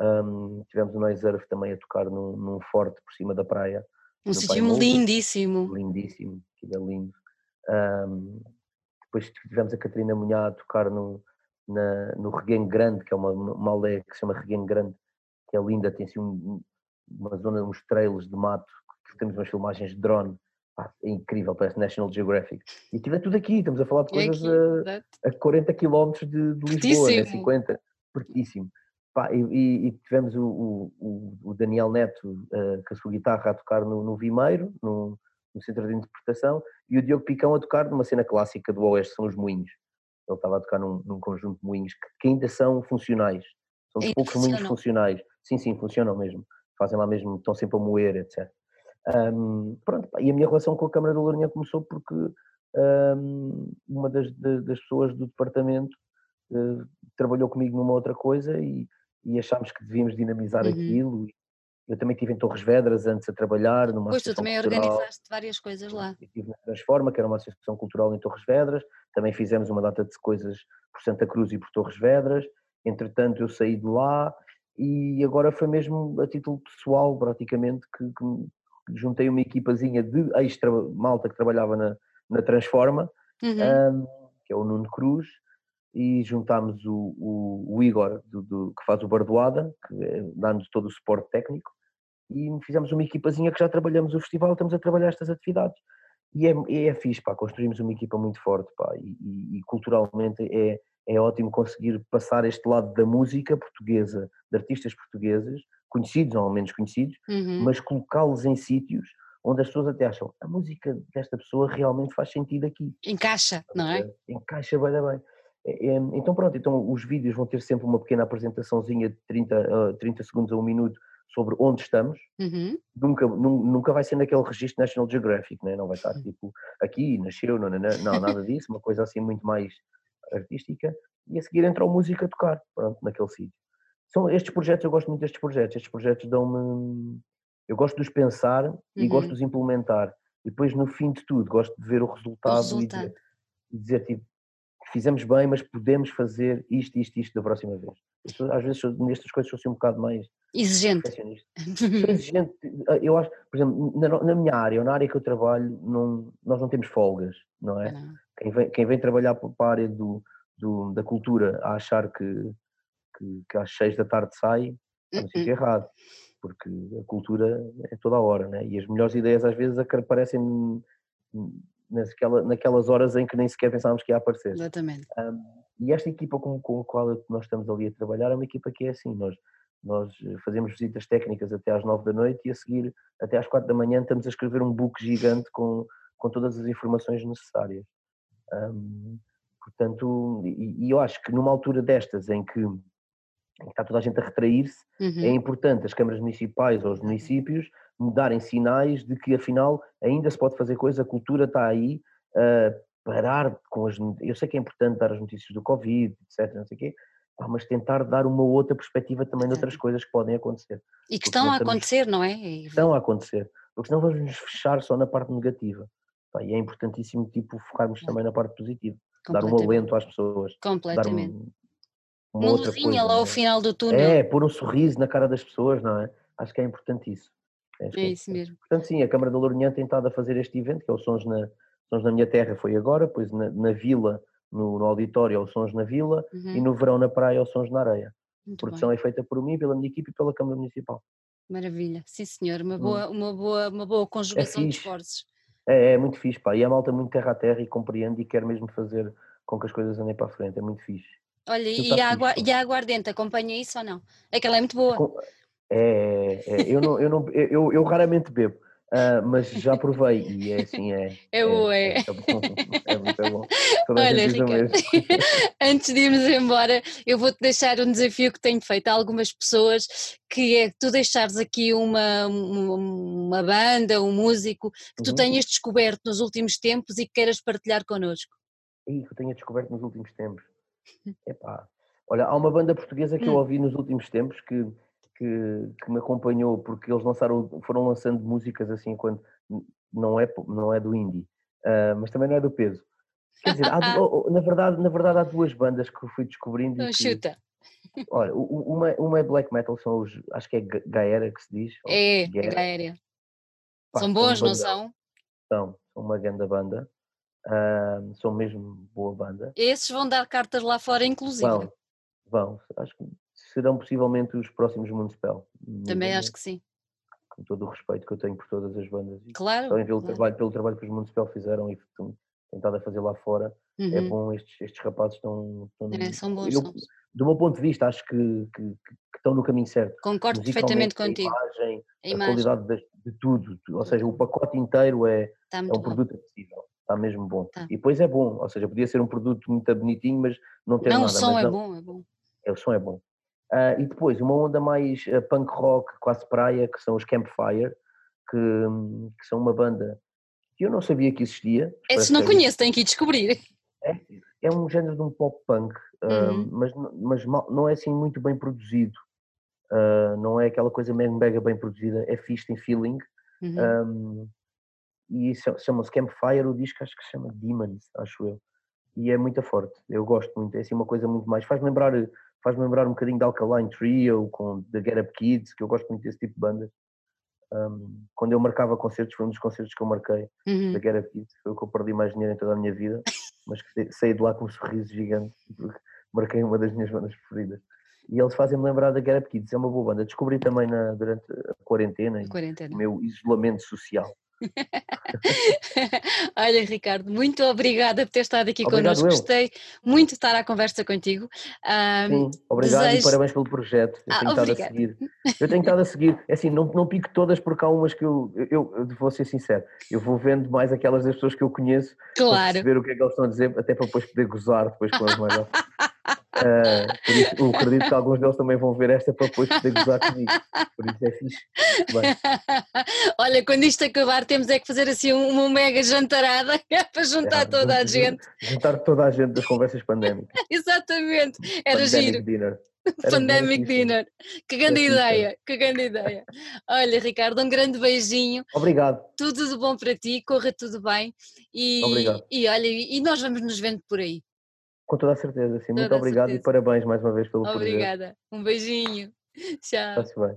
Um, tivemos o Noise Earth também a tocar num, num forte por cima da praia. Um sítio lindíssimo. Lindíssimo, que é lindo. Um, depois tivemos a Catarina Munhá a tocar no, na, no Reguengo Grande, que é uma, uma aldeia que se chama Reguengo Grande, que é linda, tem assim um, uma zona, uns trailers de mato, que temos umas filmagens de drone, é incrível, parece National Geographic. E tiver tudo aqui, estamos a falar de coisas aqui, a, a, 40 km de, de Lisboa, né? 50, pertíssimo. Pá, e, e, tivemos o, o, o Daniel Neto uh, com a sua guitarra a tocar no, no Vimeiro, no, no, centro de interpretação, e o Diogo Picão a tocar numa cena clássica do Oeste, são os moinhos. Ele estava a tocar num, num conjunto de moinhos que, que, ainda são funcionais. São os poucos moinhos funcionais. Sim, sim, funcionam mesmo. Fazem lá mesmo, estão sempre a moer, etc. Um, pronto, e a minha relação com a Câmara da Lourinhã começou porque um, uma das, das, pessoas do departamento uh, trabalhou comigo numa outra coisa e, e achámos que devíamos dinamizar uhum. aquilo. Eu também estive em Torres Vedras antes a trabalhar. Numa pois tu também cultural. organizaste várias coisas lá. Estive na Transforma, que era uma associação cultural em Torres Vedras. Também fizemos uma data de coisas por Santa Cruz e por Torres Vedras. Entretanto, eu saí de lá e agora foi mesmo a título pessoal, praticamente, que, que juntei uma equipazinha de extra malta que trabalhava na, na Transforma, uhum. um, que é o Nuno Cruz, e juntámos o, o, o Igor, do, do, que faz o Bardoada, que é, dá-nos todo o suporte técnico, e fizemos uma equipazinha que já trabalhamos o festival, estamos a trabalhar estas atividades. E é, é fixe, pá, construímos uma equipa muito forte, pá, e, e, e culturalmente é, é ótimo conseguir passar este lado da música portuguesa, de artistas portugueses, conhecidos ou menos conhecidos, uhum. mas colocá-los em sítios onde as pessoas até acham a música desta pessoa realmente faz sentido aqui. Encaixa, não é? Encaixa bem, bem. É, é, então pronto, então os vídeos vão ter sempre uma pequena apresentaçãozinha de 30, uh, 30 segundos a um minuto sobre onde estamos, uhum. nunca, nunca vai ser naquele registro National Geographic, né? não vai estar tipo aqui, nasceu, não, não, não, nada disso, uma coisa assim muito mais artística, e a seguir entra o músico a tocar, pronto, naquele sítio. São estes projetos, eu gosto muito destes projetos, estes projetos dão-me, eu gosto de os pensar uhum. e gosto de os implementar, e depois no fim de tudo gosto de ver o resultado, o resultado. E, dizer, e dizer tipo, fizemos bem, mas podemos fazer isto, isto, isto da próxima vez. Às vezes nestas coisas sou assim um bocado mais exigente. exigente. Eu acho, por exemplo, na, na, minha área, ou na área que eu trabalho, não, nós não temos folgas, não é? Não. Quem, vem, quem vem trabalhar para a área do, do, da cultura a achar que, que, que às seis da tarde sai, não sei é errado, porque a cultura é toda a hora, né? e as melhores ideias às vezes aparecem naquela, naquelas horas em que nem sequer pensávamos que ia aparecer. Exatamente. Um, e esta equipa com, com a qual nós estamos ali a trabalhar é uma equipa que é assim, nós, nós fazemos visitas técnicas até às nove da noite e a seguir até às quatro da manhã estamos a escrever um book gigante com, com todas as informações necessárias. Um, portanto, e, e, eu acho que numa altura destas em que, em que está toda a gente a retrair-se, é uhum. é importante as câmaras municipais ou os municípios darem sinais de que afinal ainda se pode fazer coisa, a cultura está aí, uh, parar com as. Eu sei que é importante dar as notícias do Covid, etc. Não sei o quê, mas tentar dar uma outra perspectiva também de outras coisas que podem acontecer. E que estão a acontecer, não é? Estão a acontecer, porque senão vamos nos fechar só na parte negativa. E é importantíssimo tipo, focarmos também na parte positiva, dar um alento às pessoas. Completamente. Um, uma, uma luzinha lá ao é? final do túnel. É, pôr um sorriso na cara das pessoas, não é? Acho que é importante isso. É, é isso mesmo. Portanto, sim, a Câmara da Lourinhã tem estado a fazer este evento, que é o Sons na, Sons na Minha Terra, foi agora, depois na, na Vila, no, no, auditório, é o Sons na Vila, uhum. e no verão na praia, é o Sons na Areia. Muito a produção bem. é feita por mim, pela minha equipe e pela Câmara Municipal. Maravilha, sim senhor, uma boa, hum. uma boa, uma boa conjugação é de esforços. É, é, muito fixe, pá, e a malta muito terra a terra e compreende e quer mesmo fazer com que as coisas andem para a frente, é muito fixe. Olha, e a, fixe, e a aguardente acompanha isso ou não? Aquela é muito boa. Com, é, é, eu, não, eu, não, eu, eu raramente bebo, uh, mas já provei e é assim, é. É, é. É, bom, é muito bom. Toda Olha, Ricardo, antes de irmos embora, eu vou-te deixar um desafio que tenho feito a algumas pessoas, que é tu deixares aqui uma, uma, uma banda, um músico que tu uhum. tenhas descoberto nos últimos tempos e que queiras partilhar connosco. E que eu tenha descoberto nos últimos tempos. Epá. Olha, há uma banda portuguesa que hum. eu ouvi nos últimos tempos que que, que me acompanhou, porque eles lançaram, foram lançando músicas assim, quando não é, não é do indie, uh, mas também não é do peso. Quer dizer, há, na, verdade, na verdade há duas bandas que eu fui descobrindo. Então, que, chuta. Olha, uma, uma é black metal, são os, acho que é Gaera que se diz. É, é Gaera. São bons, não são? São, são uma grande banda. Uh, são mesmo boa banda. Esses vão dar cartas lá fora, inclusive. Vão, vão. Acho que serão possivelmente os próximos Municipal. Também acho que sim. Com todo o respeito que eu tenho por todas as bandas. Claro. Também pelo, claro. Trabalho, pelo trabalho que os Municipal fizeram e tentado a fazer lá fora. É uhum. É bom, estes, estes rapazes estão. estão é, são bons. Eu, do meu ponto de vista, acho que, que, que estão no caminho certo. Concordo perfeitamente contigo. A imagem, a, imagem. a qualidade de, de, tudo, ou seja, o pacote inteiro é, tá é um produto acessível está mesmo bom. Tá. E depois é bom, ou seja, podia ser um produto muito bonitinho, mas não tem não, nada. Não, o som é não, bom, é bom. É, o som é bom. Uh, e depois, uma onda mais uh, punk rock, quase praia, que são os Campfire, que, que são uma banda que eu não sabia que existia. Esse não conheço, tenho que ir descobrir. É, é um género de um pop punk, uhum. uh, mas, mas não é assim muito bem produzido. não é aquela coisa mega bem produzida, é fixe, tem feeling. Uhum. Um, e chama-se Campfire, o disco acho que se chama Demons, acho eu. E é muito forte, eu gosto muito, é assim uma coisa muito mais, faz lembrar, faz lembrar um bocadinho da Alkaline Trio, com The Get Up Kids, que eu gosto muito desse tipo de bandas. Um, quando eu marcava concertos, foi um dos concertos que eu marquei, uhum. da Get Up Kids, foi o que eu perdi mais dinheiro em toda a minha vida, mas que saí de lá com um sorriso gigante, porque marquei uma das minhas bandas preferidas. E eles fazem-me lembrar da Get Up Kids, é uma boa banda. Descobri também na, durante a quarentena, a quarentena. o meu isolamento social. Olha, Ricardo, muito obrigada por ter estado aqui obrigado connosco. Eu. Gostei muito de estar à conversa contigo. Um, Sim, obrigado desejo... e parabéns pelo projeto. Eu ah, tenho estado a seguir. Eu tenho estado a seguir. É assim, não, não pico todas porque há umas que eu, eu, eu, vou ser sincero, eu vou vendo mais aquelas das pessoas que eu conheço claro. para perceber o que é que eles estão a dizer, até para depois poder gozar depois com as mais Uh, isso, eu acredito que alguns deles também vão ver esta para depois poder gozar comigo. Por isso é fixe. Bem. Olha, quando isto acabar, temos é que fazer assim uma mega jantarada para juntar é, toda a gente. Juntar toda a gente das conversas pandémicas. Exatamente, era Pandemic giro. Dinner. Pandemic Dinner. Que grande ideia, que grande ideia. Olha, Ricardo, um grande beijinho. Obrigado. Tudo de bom para ti, corra tudo bem. E, Obrigado. E olha, e nós vamos nos vendo por aí. Com toda a certeza, sim. Muito obrigado certeza. e parabéns mais uma vez pelo Obrigada. Um beijinho. Tchau. Está-se bem.